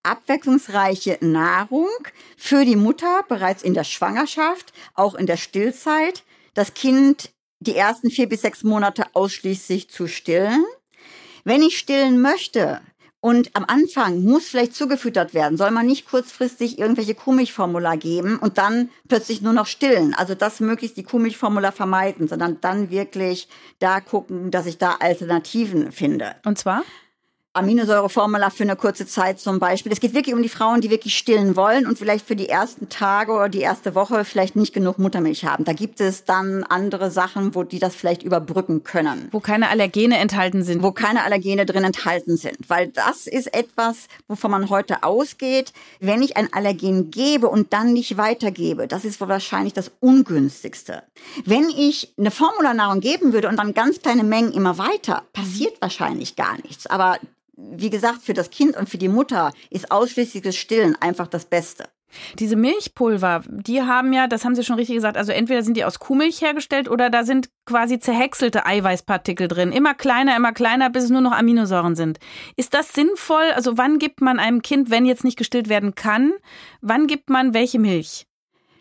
abwechslungsreiche Nahrung für die Mutter bereits in der Schwangerschaft, auch in der Stillzeit. Das Kind die ersten vier bis sechs Monate ausschließlich zu stillen. Wenn ich stillen möchte, und am Anfang muss vielleicht zugefüttert werden, soll man nicht kurzfristig irgendwelche Kuhmilchformular geben und dann plötzlich nur noch stillen. Also das möglichst die Kuhmilchformular vermeiden, sondern dann wirklich da gucken, dass ich da Alternativen finde. Und zwar? Aminosäureformula für eine kurze Zeit zum Beispiel. Es geht wirklich um die Frauen, die wirklich stillen wollen und vielleicht für die ersten Tage oder die erste Woche vielleicht nicht genug Muttermilch haben. Da gibt es dann andere Sachen, wo die das vielleicht überbrücken können. Wo keine Allergene enthalten sind. Wo keine Allergene drin enthalten sind. Weil das ist etwas, wovon man heute ausgeht. Wenn ich ein Allergen gebe und dann nicht weitergebe, das ist wahrscheinlich das ungünstigste. Wenn ich eine Formularnahrung geben würde und dann ganz kleine Mengen immer weiter, passiert wahrscheinlich gar nichts. Aber wie gesagt, für das Kind und für die Mutter ist ausschließlich das Stillen einfach das Beste. Diese Milchpulver, die haben ja, das haben Sie schon richtig gesagt, also entweder sind die aus Kuhmilch hergestellt oder da sind quasi zerhäckselte Eiweißpartikel drin. Immer kleiner, immer kleiner, bis es nur noch Aminosäuren sind. Ist das sinnvoll? Also wann gibt man einem Kind, wenn jetzt nicht gestillt werden kann, wann gibt man welche Milch?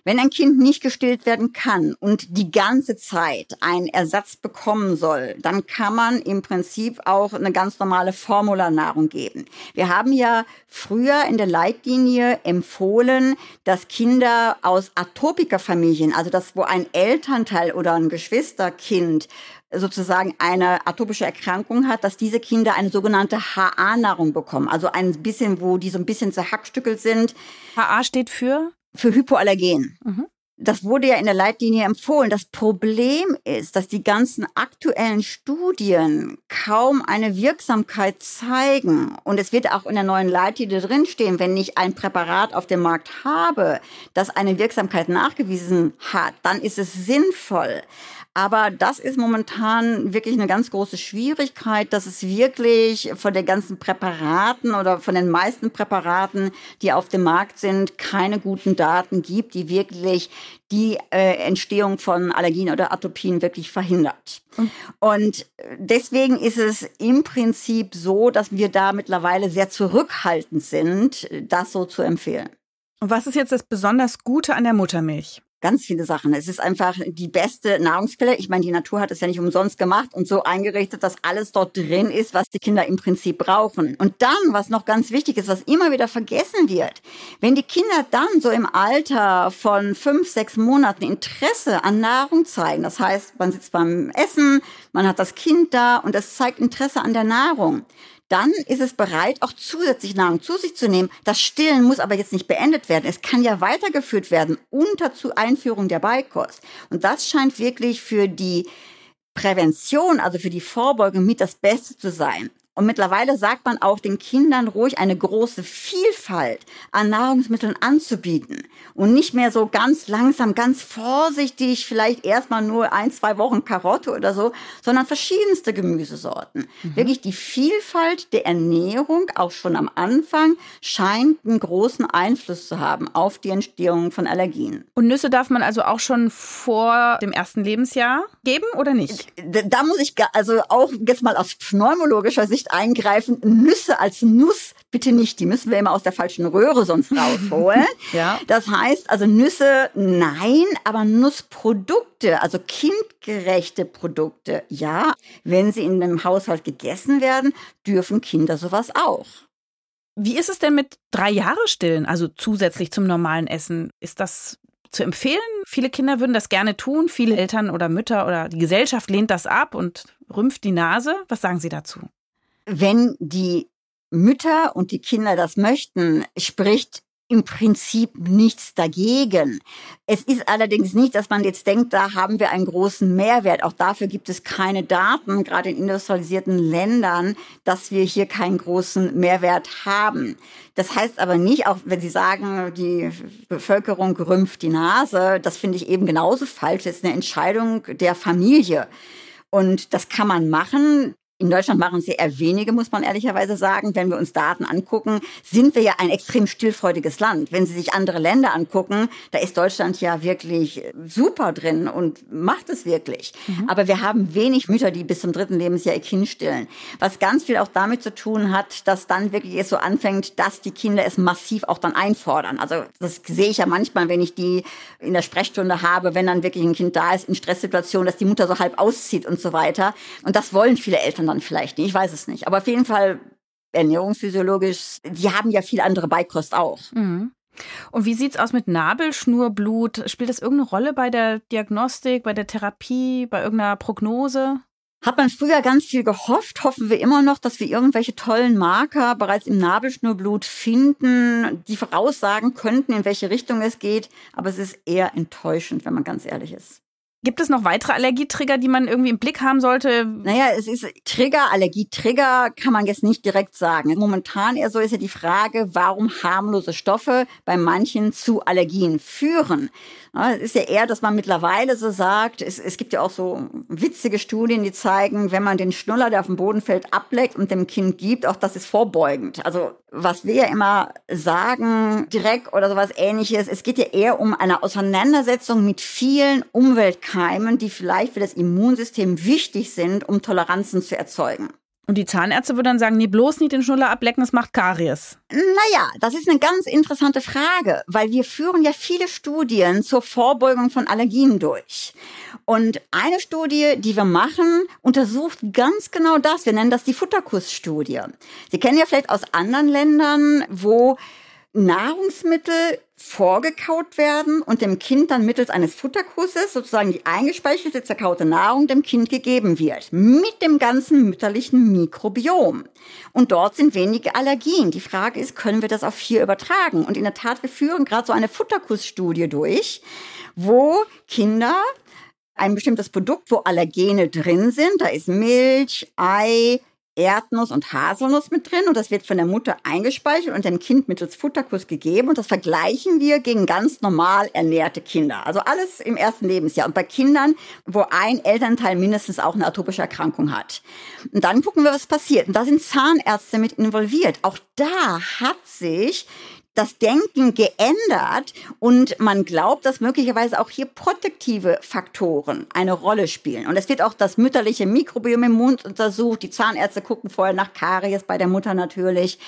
Wenn ein Kind nicht gestillt werden kann und die ganze Zeit einen Ersatz bekommen soll, dann kann man im Prinzip auch eine ganz normale Formularnahrung geben. Wir haben ja früher in der Leitlinie empfohlen, dass Kinder aus Atopikerfamilien, also das, wo ein Elternteil oder ein Geschwisterkind sozusagen eine atopische Erkrankung hat, dass diese Kinder eine sogenannte HA-Nahrung bekommen. Also ein bisschen, wo die so ein bisschen zerhackstückelt sind. HA steht für? Für Hypoallergen. Mhm. Das wurde ja in der Leitlinie empfohlen. Das Problem ist, dass die ganzen aktuellen Studien kaum eine Wirksamkeit zeigen. Und es wird auch in der neuen Leitlinie drinstehen, wenn ich ein Präparat auf dem Markt habe, das eine Wirksamkeit nachgewiesen hat, dann ist es sinnvoll. Aber das ist momentan wirklich eine ganz große Schwierigkeit, dass es wirklich von den ganzen Präparaten oder von den meisten Präparaten, die auf dem Markt sind, keine guten Daten gibt, die wirklich die äh, Entstehung von Allergien oder Atopien wirklich verhindert. Mhm. Und deswegen ist es im Prinzip so, dass wir da mittlerweile sehr zurückhaltend sind, das so zu empfehlen. Und was ist jetzt das besonders Gute an der Muttermilch? Ganz viele Sachen. Es ist einfach die beste Nahrungsquelle. Ich meine, die Natur hat es ja nicht umsonst gemacht und so eingerichtet, dass alles dort drin ist, was die Kinder im Prinzip brauchen. Und dann, was noch ganz wichtig ist, was immer wieder vergessen wird, wenn die Kinder dann so im Alter von fünf, sechs Monaten Interesse an Nahrung zeigen, das heißt, man sitzt beim Essen, man hat das Kind da und es zeigt Interesse an der Nahrung, dann ist es bereit, auch zusätzlich Nahrung zu sich zu nehmen. Das Stillen muss aber jetzt nicht beendet werden. Es kann ja weitergeführt werden unter Einführung der Beikost. Und das scheint wirklich für die Prävention, also für die Vorbeugung mit das Beste zu sein. Und mittlerweile sagt man auch den Kindern ruhig eine große Vielfalt an Nahrungsmitteln anzubieten und nicht mehr so ganz langsam, ganz vorsichtig, vielleicht erstmal nur ein, zwei Wochen Karotte oder so, sondern verschiedenste Gemüsesorten. Mhm. Wirklich die Vielfalt der Ernährung, auch schon am Anfang, scheint einen großen Einfluss zu haben auf die Entstehung von Allergien. Und Nüsse darf man also auch schon vor dem ersten Lebensjahr geben oder nicht? Da muss ich also auch jetzt mal aus pneumologischer Sicht nicht eingreifen. Nüsse als Nuss bitte nicht. Die müssen wir immer aus der falschen Röhre sonst rausholen. ja. Das heißt also Nüsse nein, aber Nussprodukte, also kindgerechte Produkte, ja. Wenn sie in einem Haushalt gegessen werden, dürfen Kinder sowas auch. Wie ist es denn mit drei Jahre Stillen, also zusätzlich zum normalen Essen? Ist das zu empfehlen? Viele Kinder würden das gerne tun, viele Eltern oder Mütter oder die Gesellschaft lehnt das ab und rümpft die Nase. Was sagen Sie dazu? Wenn die Mütter und die Kinder das möchten, spricht im Prinzip nichts dagegen. Es ist allerdings nicht, dass man jetzt denkt, da haben wir einen großen Mehrwert. Auch dafür gibt es keine Daten, gerade in industrialisierten Ländern, dass wir hier keinen großen Mehrwert haben. Das heißt aber nicht, auch wenn Sie sagen, die Bevölkerung rümpft die Nase, das finde ich eben genauso falsch. Das ist eine Entscheidung der Familie. Und das kann man machen. In Deutschland machen es eher wenige, muss man ehrlicherweise sagen. Wenn wir uns Daten angucken, sind wir ja ein extrem stillfreudiges Land. Wenn Sie sich andere Länder angucken, da ist Deutschland ja wirklich super drin und macht es wirklich. Mhm. Aber wir haben wenig Mütter, die bis zum dritten Lebensjahr ihr Kind stillen. Was ganz viel auch damit zu tun hat, dass dann wirklich es so anfängt, dass die Kinder es massiv auch dann einfordern. Also das sehe ich ja manchmal, wenn ich die in der Sprechstunde habe, wenn dann wirklich ein Kind da ist in Stresssituationen, dass die Mutter so halb auszieht und so weiter. Und das wollen viele Eltern dann vielleicht nicht, ich weiß es nicht. Aber auf jeden Fall ernährungsphysiologisch, die haben ja viel andere Beikost auch. Mhm. Und wie sieht's aus mit Nabelschnurblut? Spielt das irgendeine Rolle bei der Diagnostik, bei der Therapie, bei irgendeiner Prognose? Hat man früher ganz viel gehofft, hoffen wir immer noch, dass wir irgendwelche tollen Marker bereits im Nabelschnurblut finden, die voraussagen könnten, in welche Richtung es geht. Aber es ist eher enttäuschend, wenn man ganz ehrlich ist. Gibt es noch weitere Allergietrigger, die man irgendwie im Blick haben sollte? Naja, es ist Trigger, Allergietrigger kann man jetzt nicht direkt sagen. Momentan eher so ist ja die Frage, warum harmlose Stoffe bei manchen zu Allergien führen. Es ist ja eher, dass man mittlerweile so sagt, es, es gibt ja auch so witzige Studien, die zeigen, wenn man den Schnuller, der auf dem Boden fällt, ableckt und dem Kind gibt, auch das ist vorbeugend. Also was wir ja immer sagen, direkt oder sowas ähnliches, es geht ja eher um eine Auseinandersetzung mit vielen Umweltkeimen, die vielleicht für das Immunsystem wichtig sind, um Toleranzen zu erzeugen. Und die Zahnärzte würden dann sagen, nee, bloß nicht den Schnuller ablecken, es macht Karies. Naja, das ist eine ganz interessante Frage, weil wir führen ja viele Studien zur Vorbeugung von Allergien durch. Und eine Studie, die wir machen, untersucht ganz genau das. Wir nennen das die Futterkussstudie. Sie kennen ja vielleicht aus anderen Ländern, wo Nahrungsmittel vorgekaut werden und dem Kind dann mittels eines Futterkusses sozusagen die eingespeicherte zerkaute Nahrung dem Kind gegeben wird. Mit dem ganzen mütterlichen Mikrobiom. Und dort sind wenige Allergien. Die Frage ist, können wir das auf hier übertragen? Und in der Tat, wir führen gerade so eine Futterkussstudie durch, wo Kinder ein bestimmtes Produkt, wo Allergene drin sind, da ist Milch, Ei, Erdnuss und Haselnuss mit drin und das wird von der Mutter eingespeichert und dem Kind mittels Futterkuss gegeben und das vergleichen wir gegen ganz normal ernährte Kinder. Also alles im ersten Lebensjahr und bei Kindern, wo ein Elternteil mindestens auch eine atopische Erkrankung hat. Und dann gucken wir, was passiert. Und da sind Zahnärzte mit involviert. Auch da hat sich das Denken geändert und man glaubt, dass möglicherweise auch hier protektive Faktoren eine Rolle spielen. Und es wird auch das mütterliche Mikrobiom im Mund untersucht. Die Zahnärzte gucken vorher nach Karies bei der Mutter natürlich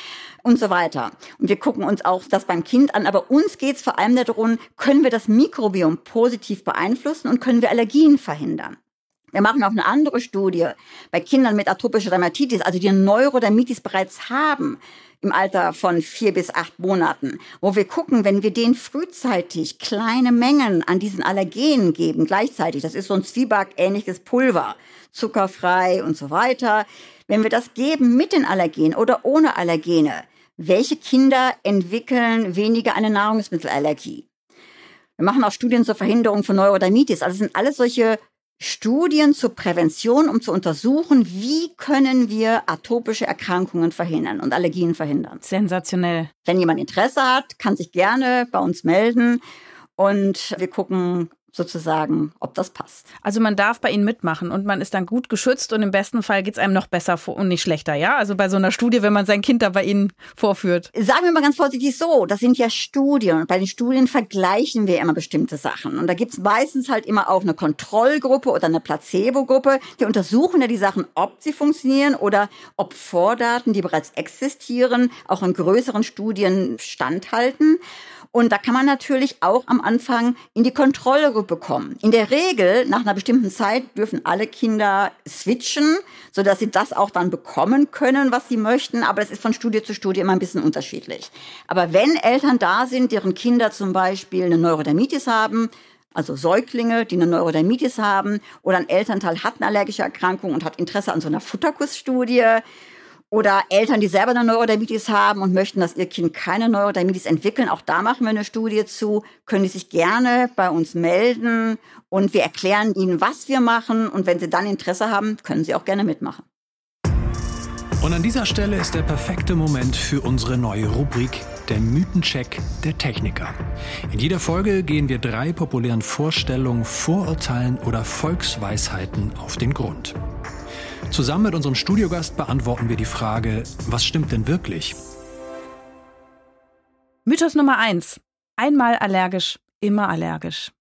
und so weiter. Und wir gucken uns auch das beim Kind an. Aber uns geht es vor allem darum, können wir das Mikrobiom positiv beeinflussen und können wir Allergien verhindern? Wir machen auch eine andere Studie bei Kindern mit atopischer Dermatitis, also die Neurodermitis bereits haben im Alter von vier bis acht Monaten, wo wir gucken, wenn wir denen frühzeitig kleine Mengen an diesen Allergenen geben, gleichzeitig, das ist so ein Zwieback-ähnliches Pulver, zuckerfrei und so weiter, wenn wir das geben mit den Allergenen oder ohne Allergene, welche Kinder entwickeln weniger eine Nahrungsmittelallergie? Wir machen auch Studien zur Verhinderung von Neurodermitis. Also sind alles solche Studien zur Prävention, um zu untersuchen, wie können wir atopische Erkrankungen verhindern und Allergien verhindern. Sensationell. Wenn jemand Interesse hat, kann sich gerne bei uns melden und wir gucken, sozusagen, ob das passt. Also man darf bei Ihnen mitmachen und man ist dann gut geschützt und im besten Fall geht es einem noch besser und nicht schlechter, ja? Also bei so einer Studie, wenn man sein Kind da bei Ihnen vorführt. Sagen wir mal ganz vorsichtig so, das sind ja Studien und bei den Studien vergleichen wir immer bestimmte Sachen und da gibt es meistens halt immer auch eine Kontrollgruppe oder eine Placebo-Gruppe, die untersuchen ja die Sachen, ob sie funktionieren oder ob Vordaten, die bereits existieren, auch in größeren Studien standhalten. Und da kann man natürlich auch am Anfang in die Kontrollgruppe kommen. In der Regel, nach einer bestimmten Zeit, dürfen alle Kinder switchen, sodass sie das auch dann bekommen können, was sie möchten. Aber das ist von Studie zu Studie immer ein bisschen unterschiedlich. Aber wenn Eltern da sind, deren Kinder zum Beispiel eine Neurodermitis haben, also Säuglinge, die eine Neurodermitis haben, oder ein Elternteil hat eine allergische Erkrankung und hat Interesse an so einer Futterkussstudie, oder Eltern, die selber eine Neurodermitis haben und möchten, dass ihr Kind keine Neurodermitis entwickeln. Auch da machen wir eine Studie zu. Können die sich gerne bei uns melden und wir erklären ihnen, was wir machen. Und wenn sie dann Interesse haben, können sie auch gerne mitmachen. Und an dieser Stelle ist der perfekte Moment für unsere neue Rubrik, der Mythencheck der Techniker. In jeder Folge gehen wir drei populären Vorstellungen, Vorurteilen oder Volksweisheiten auf den Grund. Zusammen mit unserem Studiogast beantworten wir die Frage, was stimmt denn wirklich? Mythos Nummer eins: Einmal allergisch, immer allergisch.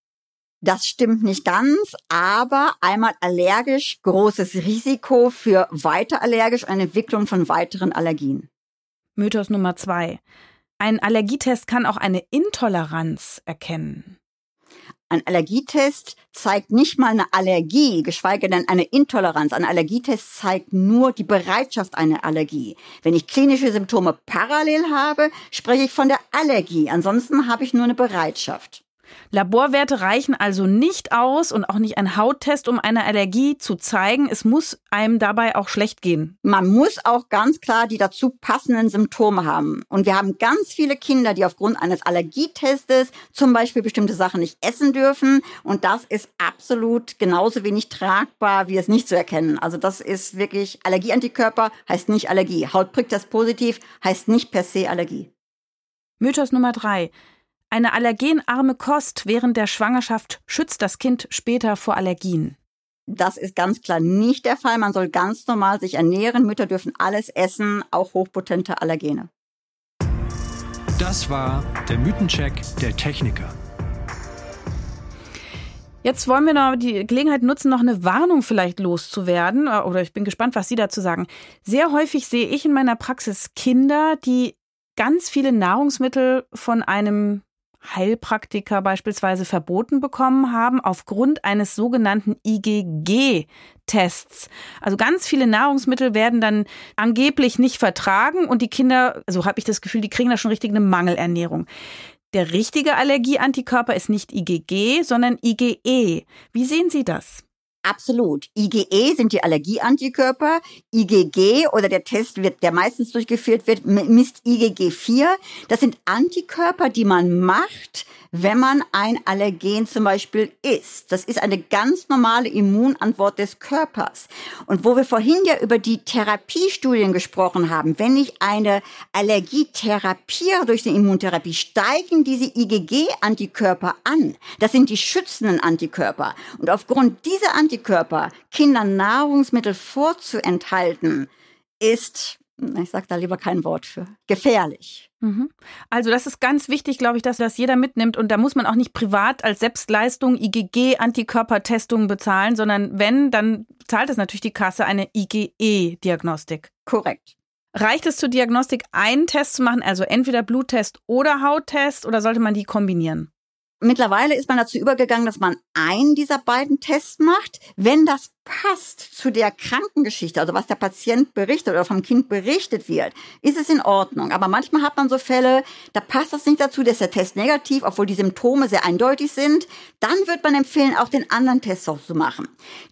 Das stimmt nicht ganz, aber einmal allergisch, großes Risiko für weiter allergisch, eine Entwicklung von weiteren Allergien. Mythos Nummer zwei. Ein Allergietest kann auch eine Intoleranz erkennen. Ein Allergietest zeigt nicht mal eine Allergie, geschweige denn eine Intoleranz. Ein Allergietest zeigt nur die Bereitschaft einer Allergie. Wenn ich klinische Symptome parallel habe, spreche ich von der Allergie. Ansonsten habe ich nur eine Bereitschaft. Laborwerte reichen also nicht aus und auch nicht ein Hauttest, um eine Allergie zu zeigen. Es muss einem dabei auch schlecht gehen. Man muss auch ganz klar die dazu passenden Symptome haben. Und wir haben ganz viele Kinder, die aufgrund eines Allergietestes zum Beispiel bestimmte Sachen nicht essen dürfen. Und das ist absolut genauso wenig tragbar, wie es nicht zu erkennen. Also das ist wirklich Allergieantikörper heißt nicht Allergie. Hautpricktest positiv heißt nicht per se Allergie. Mythos Nummer drei. Eine allergenarme Kost während der Schwangerschaft schützt das Kind später vor Allergien. Das ist ganz klar nicht der Fall. Man soll ganz normal sich ernähren. Mütter dürfen alles essen, auch hochpotente Allergene. Das war der Mythencheck der Techniker. Jetzt wollen wir noch die Gelegenheit nutzen, noch eine Warnung vielleicht loszuwerden. Oder ich bin gespannt, was Sie dazu sagen. Sehr häufig sehe ich in meiner Praxis Kinder, die ganz viele Nahrungsmittel von einem Heilpraktiker beispielsweise verboten bekommen haben aufgrund eines sogenannten IgG-Tests. Also ganz viele Nahrungsmittel werden dann angeblich nicht vertragen und die Kinder, so habe ich das Gefühl, die kriegen da schon richtig eine Mangelernährung. Der richtige Allergieantikörper ist nicht IgG, sondern IgE. Wie sehen Sie das? Absolut. IgE sind die Allergieantikörper. IgG oder der Test wird, der meistens durchgeführt wird, misst IgG4. Das sind Antikörper, die man macht, wenn man ein Allergen zum Beispiel isst. Das ist eine ganz normale Immunantwort des Körpers. Und wo wir vorhin ja über die Therapiestudien gesprochen haben, wenn ich eine Allergie therapiere durch eine Immuntherapie, steigen diese IgG-Antikörper an. Das sind die schützenden Antikörper. Und aufgrund dieser Antikörper Kindern Nahrungsmittel vorzuenthalten, ist ich sage da lieber kein Wort für, gefährlich. Mhm. Also das ist ganz wichtig, glaube ich, dass das jeder mitnimmt und da muss man auch nicht privat als Selbstleistung IgG Antikörpertestungen bezahlen, sondern wenn, dann zahlt es natürlich die Kasse eine IgE Diagnostik. Korrekt. Reicht es zur Diagnostik einen Test zu machen, also entweder Bluttest oder Hauttest oder sollte man die kombinieren? Mittlerweile ist man dazu übergegangen, dass man einen dieser beiden Tests macht. Wenn das passt zu der Krankengeschichte, also was der Patient berichtet oder vom Kind berichtet wird, ist es in Ordnung. Aber manchmal hat man so Fälle, da passt das nicht dazu, dass der Test negativ, obwohl die Symptome sehr eindeutig sind. Dann wird man empfehlen, auch den anderen Test auch zu machen.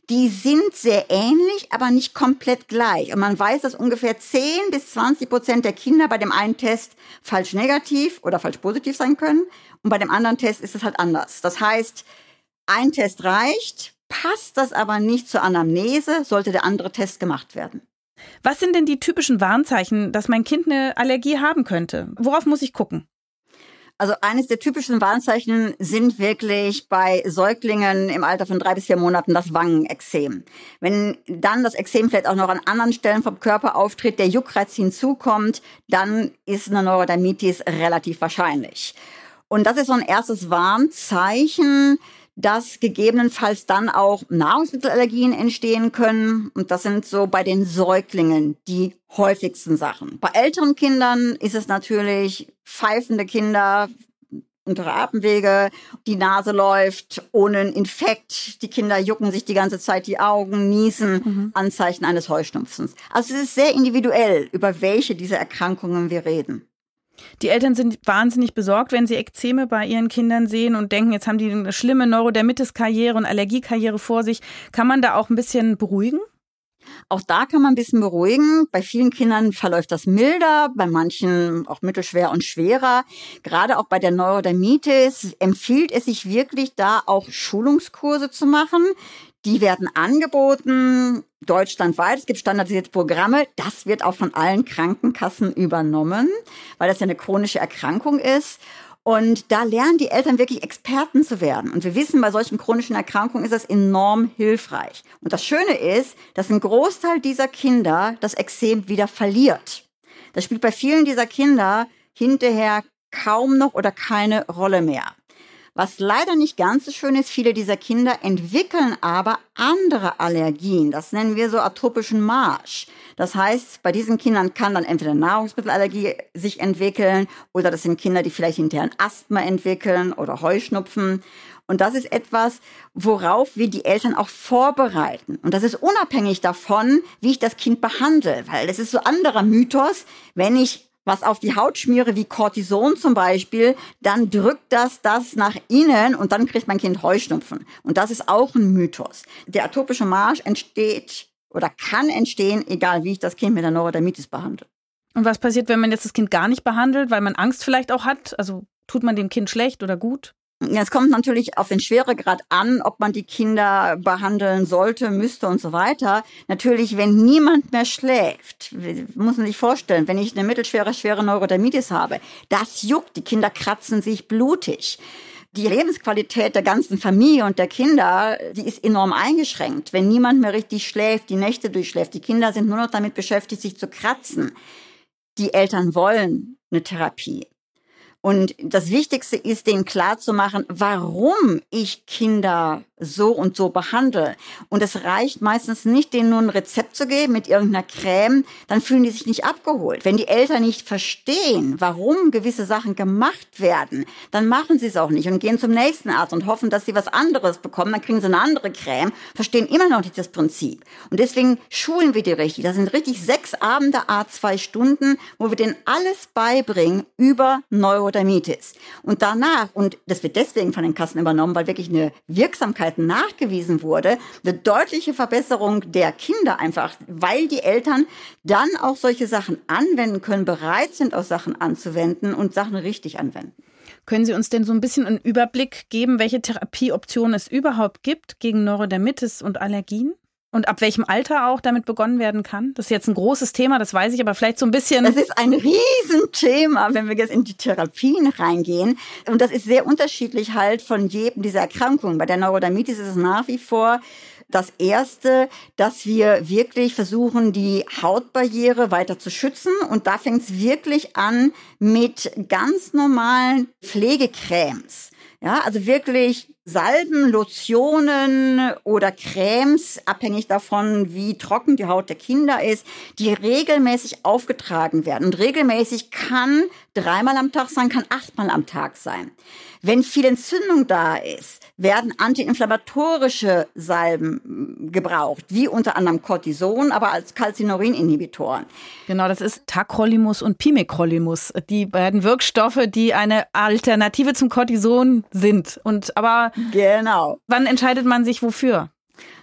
Die sind sehr ähnlich, aber nicht komplett gleich. Und man weiß, dass ungefähr 10 bis 20 Prozent der Kinder bei dem einen Test falsch negativ oder falsch positiv sein können. Und bei dem anderen Test ist es halt anders. Das heißt, ein Test reicht, Passt das aber nicht zur Anamnese, sollte der andere Test gemacht werden. Was sind denn die typischen Warnzeichen, dass mein Kind eine Allergie haben könnte? Worauf muss ich gucken? Also eines der typischen Warnzeichen sind wirklich bei Säuglingen im Alter von drei bis vier Monaten das Wangenexem. Wenn dann das Exem vielleicht auch noch an anderen Stellen vom Körper auftritt, der Juckreiz hinzukommt, dann ist eine Neurodermitis relativ wahrscheinlich. Und das ist so ein erstes Warnzeichen dass gegebenenfalls dann auch Nahrungsmittelallergien entstehen können. Und das sind so bei den Säuglingen die häufigsten Sachen. Bei älteren Kindern ist es natürlich pfeifende Kinder, untere Atemwege, die Nase läuft ohne einen Infekt, die Kinder jucken sich die ganze Zeit die Augen, niesen, mhm. Anzeichen eines Heuschnupfens. Also es ist sehr individuell, über welche dieser Erkrankungen wir reden. Die Eltern sind wahnsinnig besorgt, wenn sie Ekzeme bei ihren Kindern sehen und denken, jetzt haben die eine schlimme Neurodermitis-Karriere und Allergiekarriere vor sich. Kann man da auch ein bisschen beruhigen? Auch da kann man ein bisschen beruhigen. Bei vielen Kindern verläuft das milder, bei manchen auch mittelschwer und schwerer. Gerade auch bei der Neurodermitis empfiehlt es sich wirklich, da auch Schulungskurse zu machen. Die werden angeboten deutschlandweit. Es gibt standardisierte Programme. Das wird auch von allen Krankenkassen übernommen, weil das ja eine chronische Erkrankung ist. Und da lernen die Eltern wirklich Experten zu werden. Und wir wissen, bei solchen chronischen Erkrankungen ist das enorm hilfreich. Und das Schöne ist, dass ein Großteil dieser Kinder das Exem wieder verliert. Das spielt bei vielen dieser Kinder hinterher kaum noch oder keine Rolle mehr. Was leider nicht ganz so schön ist, viele dieser Kinder entwickeln aber andere Allergien. Das nennen wir so atopischen Marsch. Das heißt, bei diesen Kindern kann dann entweder Nahrungsmittelallergie sich entwickeln oder das sind Kinder, die vielleicht hinterher ein Asthma entwickeln oder Heuschnupfen. Und das ist etwas, worauf wir die Eltern auch vorbereiten. Und das ist unabhängig davon, wie ich das Kind behandle, weil das ist so anderer Mythos. Wenn ich was auf die Haut schmiere, wie Cortison zum Beispiel, dann drückt das das nach innen und dann kriegt mein Kind Heuschnupfen. Und das ist auch ein Mythos. Der atopische Marsch entsteht oder kann entstehen, egal wie ich das Kind mit der Neurodermitis behandle. Und was passiert, wenn man jetzt das Kind gar nicht behandelt, weil man Angst vielleicht auch hat? Also tut man dem Kind schlecht oder gut? Es kommt natürlich auf den Schweregrad an, ob man die Kinder behandeln sollte, müsste und so weiter. Natürlich, wenn niemand mehr schläft, muss man sich vorstellen, wenn ich eine mittelschwere, schwere Neurodermitis habe, das juckt, die Kinder kratzen sich blutig. Die Lebensqualität der ganzen Familie und der Kinder, die ist enorm eingeschränkt. Wenn niemand mehr richtig schläft, die Nächte durchschläft, die Kinder sind nur noch damit beschäftigt, sich zu kratzen. Die Eltern wollen eine Therapie. Und das Wichtigste ist, denen klarzumachen, warum ich Kinder so und so behandle. Und es reicht meistens nicht, denen nur ein Rezept zu geben mit irgendeiner Creme, dann fühlen die sich nicht abgeholt. Wenn die Eltern nicht verstehen, warum gewisse Sachen gemacht werden, dann machen sie es auch nicht und gehen zum nächsten Arzt und hoffen, dass sie was anderes bekommen, dann kriegen sie eine andere Creme, verstehen immer noch nicht das Prinzip. Und deswegen schulen wir die richtig. Das sind richtig sechs Abende, a zwei Stunden, wo wir denen alles beibringen über Neurodermitis. Und danach, und das wird deswegen von den Kassen übernommen, weil wirklich eine Wirksamkeit Möglichkeiten nachgewiesen wurde, eine deutliche Verbesserung der Kinder einfach, weil die Eltern dann auch solche Sachen anwenden können, bereit sind, auch Sachen anzuwenden und Sachen richtig anwenden. Können Sie uns denn so ein bisschen einen Überblick geben, welche Therapieoptionen es überhaupt gibt gegen Neurodermitis und Allergien? Und ab welchem Alter auch damit begonnen werden kann? Das ist jetzt ein großes Thema, das weiß ich, aber vielleicht so ein bisschen. Das ist ein Riesenthema, wenn wir jetzt in die Therapien reingehen. Und das ist sehr unterschiedlich halt von jedem dieser Erkrankungen. Bei der Neurodermitis ist es nach wie vor das erste, dass wir wirklich versuchen, die Hautbarriere weiter zu schützen. Und da fängt es wirklich an mit ganz normalen Pflegecremes. Ja, also wirklich Salben, Lotionen oder Cremes, abhängig davon, wie trocken die Haut der Kinder ist, die regelmäßig aufgetragen werden. Und regelmäßig kann dreimal am Tag sein, kann achtmal am Tag sein. Wenn viel Entzündung da ist, werden antiinflammatorische Salben gebraucht, wie unter anderem Cortison, aber als Calcineurin-Inhibitoren. Genau, das ist Tacrolimus und Pimecrolimus, die beiden Wirkstoffe, die eine Alternative zum Cortison sind. Und aber genau. wann entscheidet man sich wofür?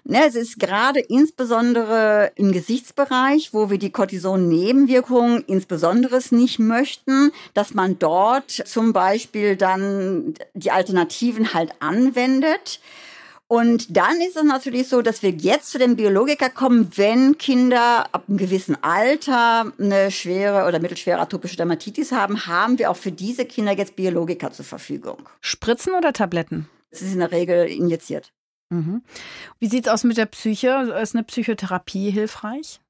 Ne, es ist gerade insbesondere im Gesichtsbereich, wo wir die Cortison-Nebenwirkungen insbesondere nicht möchten, dass man dort zum Beispiel dann die Alternativen halt anwendet. Und dann ist es natürlich so, dass wir jetzt zu dem Biologiker kommen, wenn Kinder ab einem gewissen Alter eine schwere oder mittelschwere atopische Dermatitis haben, haben wir auch für diese Kinder jetzt Biologiker zur Verfügung. Spritzen oder Tabletten? Es ist in der Regel injiziert. Mhm. Wie sieht es aus mit der Psyche? Ist eine Psychotherapie hilfreich?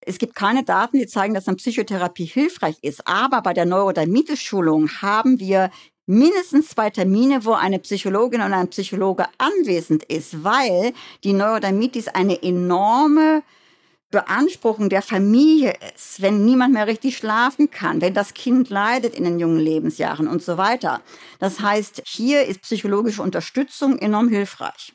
Es gibt keine Daten, die zeigen, dass eine Psychotherapie hilfreich ist. Aber bei der Neurodermitis-Schulung haben wir mindestens zwei Termine, wo eine Psychologin und ein Psychologe anwesend ist, weil die Neurodermitis eine enorme Beanspruchung der Familie ist, wenn niemand mehr richtig schlafen kann, wenn das Kind leidet in den jungen Lebensjahren und so weiter. Das heißt, hier ist psychologische Unterstützung enorm hilfreich.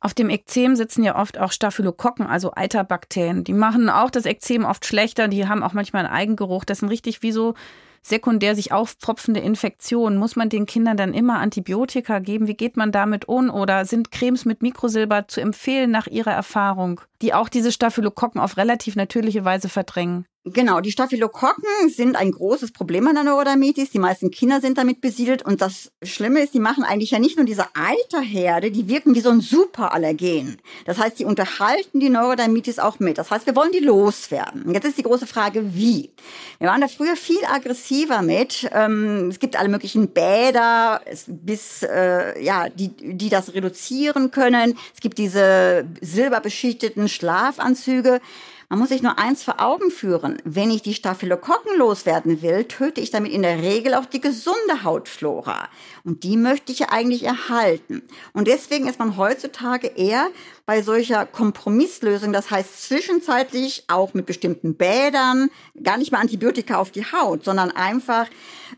Auf dem Ekzem sitzen ja oft auch Staphylokokken, also Eiterbakterien. Die machen auch das Ekzem oft schlechter. Die haben auch manchmal einen Eigengeruch. Das sind richtig wie so sekundär sich aufpfropfende Infektionen. Muss man den Kindern dann immer Antibiotika geben? Wie geht man damit um? Oder sind Cremes mit Mikrosilber zu empfehlen nach Ihrer Erfahrung, die auch diese Staphylokokken auf relativ natürliche Weise verdrängen? Genau, die Staphylokokken sind ein großes Problem an der Neurodermitis. Die meisten Kinder sind damit besiedelt. Und das Schlimme ist, die machen eigentlich ja nicht nur diese Eiterherde, die wirken wie so ein Superallergen. Das heißt, die unterhalten die Neurodermitis auch mit. Das heißt, wir wollen die loswerden. Jetzt ist die große Frage, wie? Wir waren da früher viel aggressiver mit. Ähm, es gibt alle möglichen Bäder, bis, äh, ja, die, die das reduzieren können. Es gibt diese silberbeschichteten Schlafanzüge. Man muss sich nur eins vor Augen führen. Wenn ich die Staphylokokken loswerden will, töte ich damit in der Regel auch die gesunde Hautflora. Und die möchte ich ja eigentlich erhalten. Und deswegen ist man heutzutage eher bei solcher Kompromisslösung, das heißt zwischenzeitlich auch mit bestimmten Bädern, gar nicht mehr Antibiotika auf die Haut, sondern einfach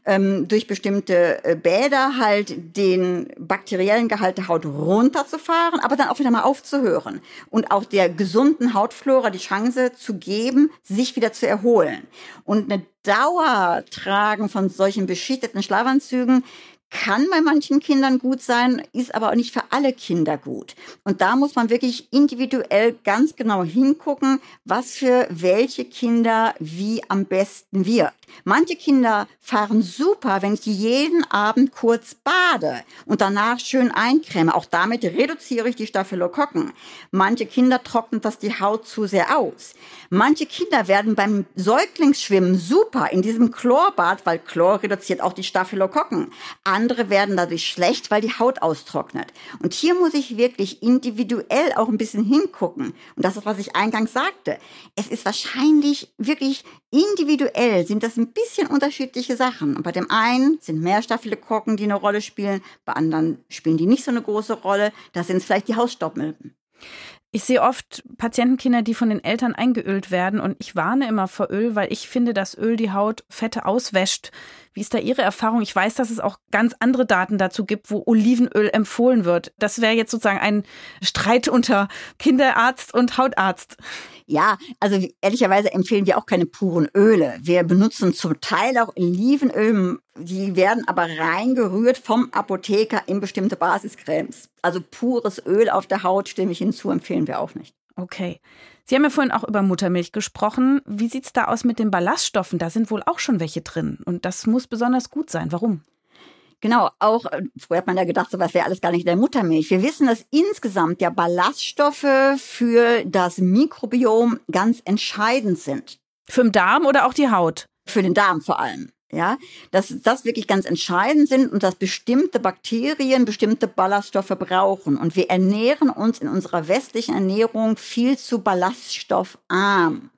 ähm, durch bestimmte äh, Bäder halt den bakteriellen Gehalt der Haut runterzufahren, aber dann auch wieder mal aufzuhören und auch der gesunden Hautflora die Chance zu geben, sich wieder zu erholen. Und eine Dauertragen von solchen beschichteten Schlafanzügen kann bei manchen Kindern gut sein, ist aber auch nicht für alle Kinder gut. Und da muss man wirklich individuell ganz genau hingucken, was für welche Kinder wie am besten wirkt. Manche Kinder fahren super, wenn ich jeden Abend kurz bade und danach schön eincreme. Auch damit reduziere ich die Staphylokokken. Manche Kinder trocknet das die Haut zu sehr aus. Manche Kinder werden beim Säuglingsschwimmen super in diesem Chlorbad, weil Chlor reduziert auch die Staphylokokken. Andere werden dadurch schlecht, weil die Haut austrocknet. Und hier muss ich wirklich individuell auch ein bisschen hingucken. Und das ist, was ich eingangs sagte. Es ist wahrscheinlich wirklich individuell sind das ein bisschen unterschiedliche Sachen. Und bei dem einen sind mehr Staphylokokken, die eine Rolle spielen, bei anderen spielen die nicht so eine große Rolle. Da sind es vielleicht die Hausstaubmilben. Ich sehe oft Patientenkinder, die von den Eltern eingeölt werden und ich warne immer vor Öl, weil ich finde, dass Öl die Haut Fette auswäscht. Wie ist da Ihre Erfahrung? Ich weiß, dass es auch ganz andere Daten dazu gibt, wo Olivenöl empfohlen wird. Das wäre jetzt sozusagen ein Streit unter Kinderarzt und Hautarzt. Ja, also ehrlicherweise empfehlen wir auch keine puren Öle. Wir benutzen zum Teil auch Olivenöl, die werden aber reingerührt vom Apotheker in bestimmte Basiscremes. Also pures Öl auf der Haut, stimme ich hinzu, empfehlen wir auch nicht. Okay. Sie haben ja vorhin auch über Muttermilch gesprochen. Wie sieht's da aus mit den Ballaststoffen? Da sind wohl auch schon welche drin. Und das muss besonders gut sein. Warum? Genau, auch, äh, früher hat man ja gedacht, sowas wäre alles gar nicht in der Muttermilch. Wir wissen, dass insgesamt ja Ballaststoffe für das Mikrobiom ganz entscheidend sind. Für den Darm oder auch die Haut? Für den Darm vor allem. Ja, dass das wirklich ganz entscheidend sind und dass bestimmte Bakterien bestimmte Ballaststoffe brauchen. Und wir ernähren uns in unserer westlichen Ernährung viel zu ballaststoffarm.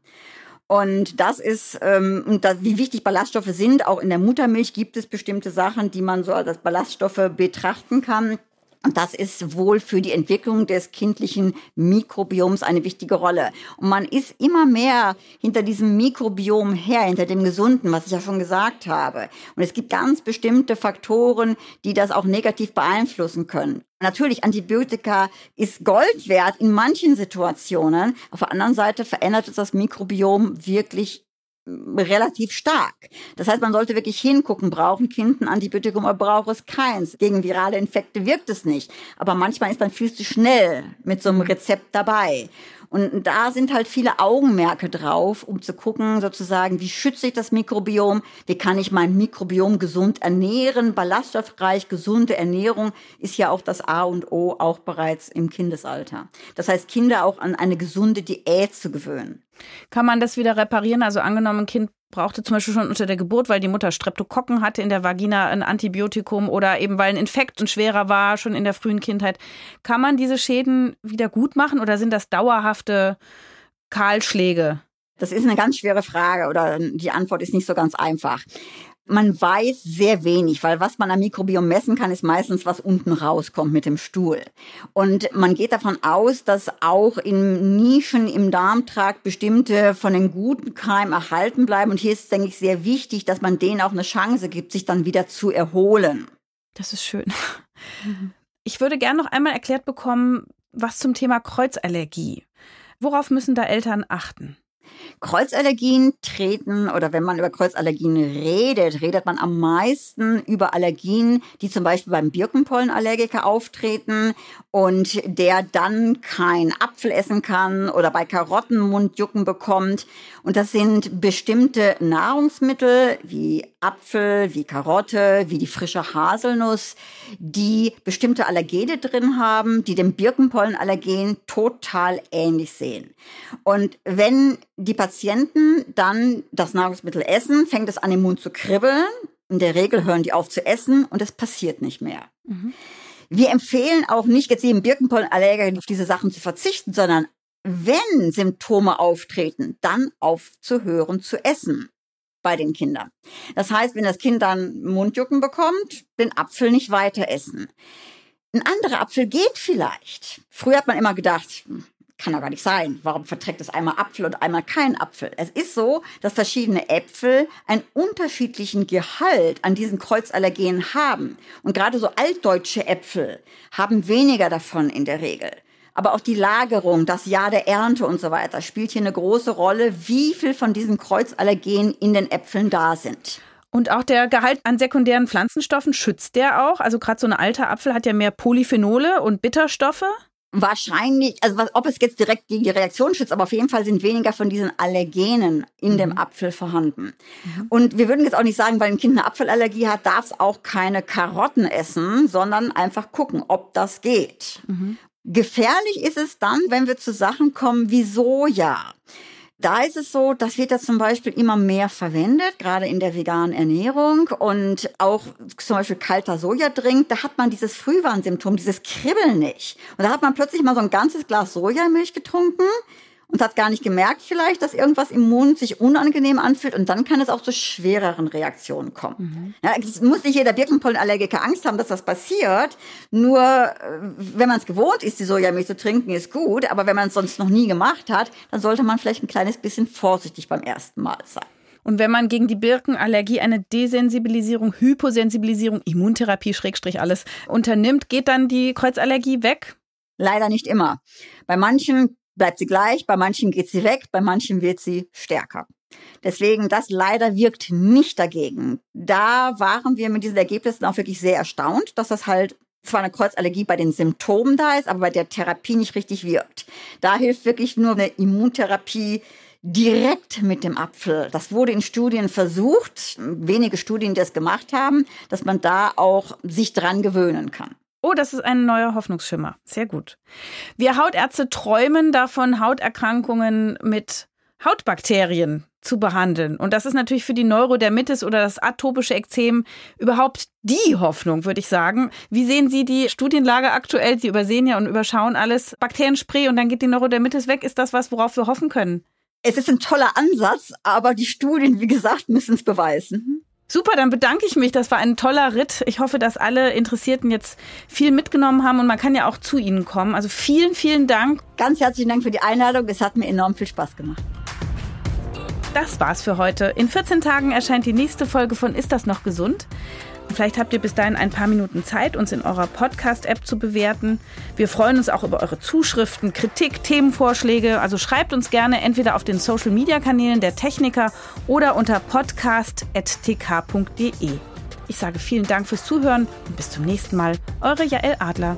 Und das ist, ähm, das, wie wichtig Ballaststoffe sind, auch in der Muttermilch gibt es bestimmte Sachen, die man so als Ballaststoffe betrachten kann. Und das ist wohl für die Entwicklung des kindlichen Mikrobioms eine wichtige Rolle. Und man ist immer mehr hinter diesem Mikrobiom her, hinter dem Gesunden, was ich ja schon gesagt habe. Und es gibt ganz bestimmte Faktoren, die das auch negativ beeinflussen können. Natürlich, Antibiotika ist Gold wert in manchen Situationen. Auf der anderen Seite verändert es das Mikrobiom wirklich relativ stark. Das heißt, man sollte wirklich hingucken, brauchen Kind ein Antibiotikum oder braucht es keins. Gegen virale Infekte wirkt es nicht. Aber manchmal ist man viel zu schnell mit so einem Rezept dabei. Und da sind halt viele Augenmerke drauf, um zu gucken, sozusagen, wie schütze ich das Mikrobiom, wie kann ich mein Mikrobiom gesund ernähren, ballaststoffreich, gesunde Ernährung ist ja auch das A und O, auch bereits im Kindesalter. Das heißt, Kinder auch an eine gesunde Diät zu gewöhnen. Kann man das wieder reparieren? Also angenommen, ein Kind brauchte zum Beispiel schon unter der Geburt, weil die Mutter Streptokokken hatte in der Vagina ein Antibiotikum oder eben weil ein Infekt und schwerer war, schon in der frühen Kindheit. Kann man diese Schäden wieder gut machen oder sind das dauerhafte Kahlschläge? Das ist eine ganz schwere Frage oder die Antwort ist nicht so ganz einfach. Man weiß sehr wenig, weil was man am Mikrobiom messen kann, ist meistens, was unten rauskommt mit dem Stuhl. Und man geht davon aus, dass auch in Nischen im Darmtrakt bestimmte von den guten Keimen erhalten bleiben. Und hier ist, denke ich, sehr wichtig, dass man denen auch eine Chance gibt, sich dann wieder zu erholen. Das ist schön. Ich würde gerne noch einmal erklärt bekommen, was zum Thema Kreuzallergie. Worauf müssen da Eltern achten? Kreuzallergien treten oder wenn man über Kreuzallergien redet, redet man am meisten über Allergien, die zum Beispiel beim Birkenpollenallergiker auftreten und der dann kein Apfel essen kann oder bei Karotten Mundjucken bekommt. Und das sind bestimmte Nahrungsmittel wie Apfel, wie Karotte, wie die frische Haselnuss, die bestimmte Allergene drin haben, die dem Birkenpollenallergen total ähnlich sehen. Und wenn die Patienten dann das Nahrungsmittel essen, fängt es an im Mund zu kribbeln. In der Regel hören die auf zu essen und es passiert nicht mehr. Mhm. Wir empfehlen auch nicht jetzt jedem Birkenpollenallergiker auf diese Sachen zu verzichten, sondern wenn Symptome auftreten, dann aufzuhören zu essen bei den Kindern. Das heißt, wenn das Kind dann Mundjucken bekommt, den Apfel nicht weiter essen. Ein anderer Apfel geht vielleicht. Früher hat man immer gedacht, hm, kann doch gar nicht sein. Warum verträgt es einmal Apfel und einmal kein Apfel? Es ist so, dass verschiedene Äpfel einen unterschiedlichen Gehalt an diesen Kreuzallergenen haben. Und gerade so altdeutsche Äpfel haben weniger davon in der Regel. Aber auch die Lagerung, das Jahr der Ernte und so weiter spielt hier eine große Rolle, wie viel von diesen Kreuzallergenen in den Äpfeln da sind. Und auch der Gehalt an sekundären Pflanzenstoffen schützt der auch? Also gerade so ein alter Apfel hat ja mehr Polyphenole und Bitterstoffe. Wahrscheinlich, also was, ob es jetzt direkt gegen die Reaktion schützt, aber auf jeden Fall sind weniger von diesen Allergenen in mhm. dem Apfel vorhanden. Mhm. Und wir würden jetzt auch nicht sagen, weil ein Kind eine Apfelallergie hat, darf es auch keine Karotten essen, sondern einfach gucken, ob das geht. Mhm. Gefährlich ist es dann, wenn wir zu Sachen kommen wie Soja. Da ist es so, das wird ja zum Beispiel immer mehr verwendet, gerade in der veganen Ernährung und auch zum Beispiel kalter Sojadrink, da hat man dieses Frühwarnsymptom, dieses Kribbeln nicht. Und da hat man plötzlich mal so ein ganzes Glas Sojamilch getrunken und hat gar nicht gemerkt vielleicht, dass irgendwas im Mund sich unangenehm anfühlt und dann kann es auch zu schwereren Reaktionen kommen. Mhm. Ja, es muss nicht jeder Birkenpollenallergiker Angst haben, dass das passiert. Nur äh, wenn man es gewohnt ist, die Sojamilch zu trinken, ist gut. Aber wenn man es sonst noch nie gemacht hat, dann sollte man vielleicht ein kleines bisschen vorsichtig beim ersten Mal sein. Und wenn man gegen die Birkenallergie eine Desensibilisierung, Hyposensibilisierung, Immuntherapie, Schrägstrich alles unternimmt, geht dann die Kreuzallergie weg? Leider nicht immer. Bei manchen bleibt sie gleich, bei manchen geht sie weg, bei manchen wird sie stärker. Deswegen, das leider wirkt nicht dagegen. Da waren wir mit diesen Ergebnissen auch wirklich sehr erstaunt, dass das halt zwar eine Kreuzallergie bei den Symptomen da ist, aber bei der Therapie nicht richtig wirkt. Da hilft wirklich nur eine Immuntherapie direkt mit dem Apfel. Das wurde in Studien versucht, wenige Studien, die das gemacht haben, dass man da auch sich dran gewöhnen kann. Oh, das ist ein neuer Hoffnungsschimmer. Sehr gut. Wir Hautärzte träumen davon, Hauterkrankungen mit Hautbakterien zu behandeln. Und das ist natürlich für die Neurodermitis oder das atopische Ekzem überhaupt die Hoffnung, würde ich sagen. Wie sehen Sie die Studienlage aktuell? Sie übersehen ja und überschauen alles. Bakterienspray und dann geht die Neurodermitis weg. Ist das was, worauf wir hoffen können? Es ist ein toller Ansatz, aber die Studien, wie gesagt, müssen es beweisen. Super, dann bedanke ich mich. Das war ein toller Ritt. Ich hoffe, dass alle Interessierten jetzt viel mitgenommen haben und man kann ja auch zu Ihnen kommen. Also vielen, vielen Dank. Ganz herzlichen Dank für die Einladung. Es hat mir enorm viel Spaß gemacht. Das war's für heute. In 14 Tagen erscheint die nächste Folge von Ist das noch gesund? Vielleicht habt ihr bis dahin ein paar Minuten Zeit, uns in eurer Podcast-App zu bewerten. Wir freuen uns auch über eure Zuschriften, Kritik, Themenvorschläge. Also schreibt uns gerne entweder auf den Social-Media-Kanälen der Techniker oder unter podcast.tk.de. Ich sage vielen Dank fürs Zuhören und bis zum nächsten Mal. Eure Jael Adler.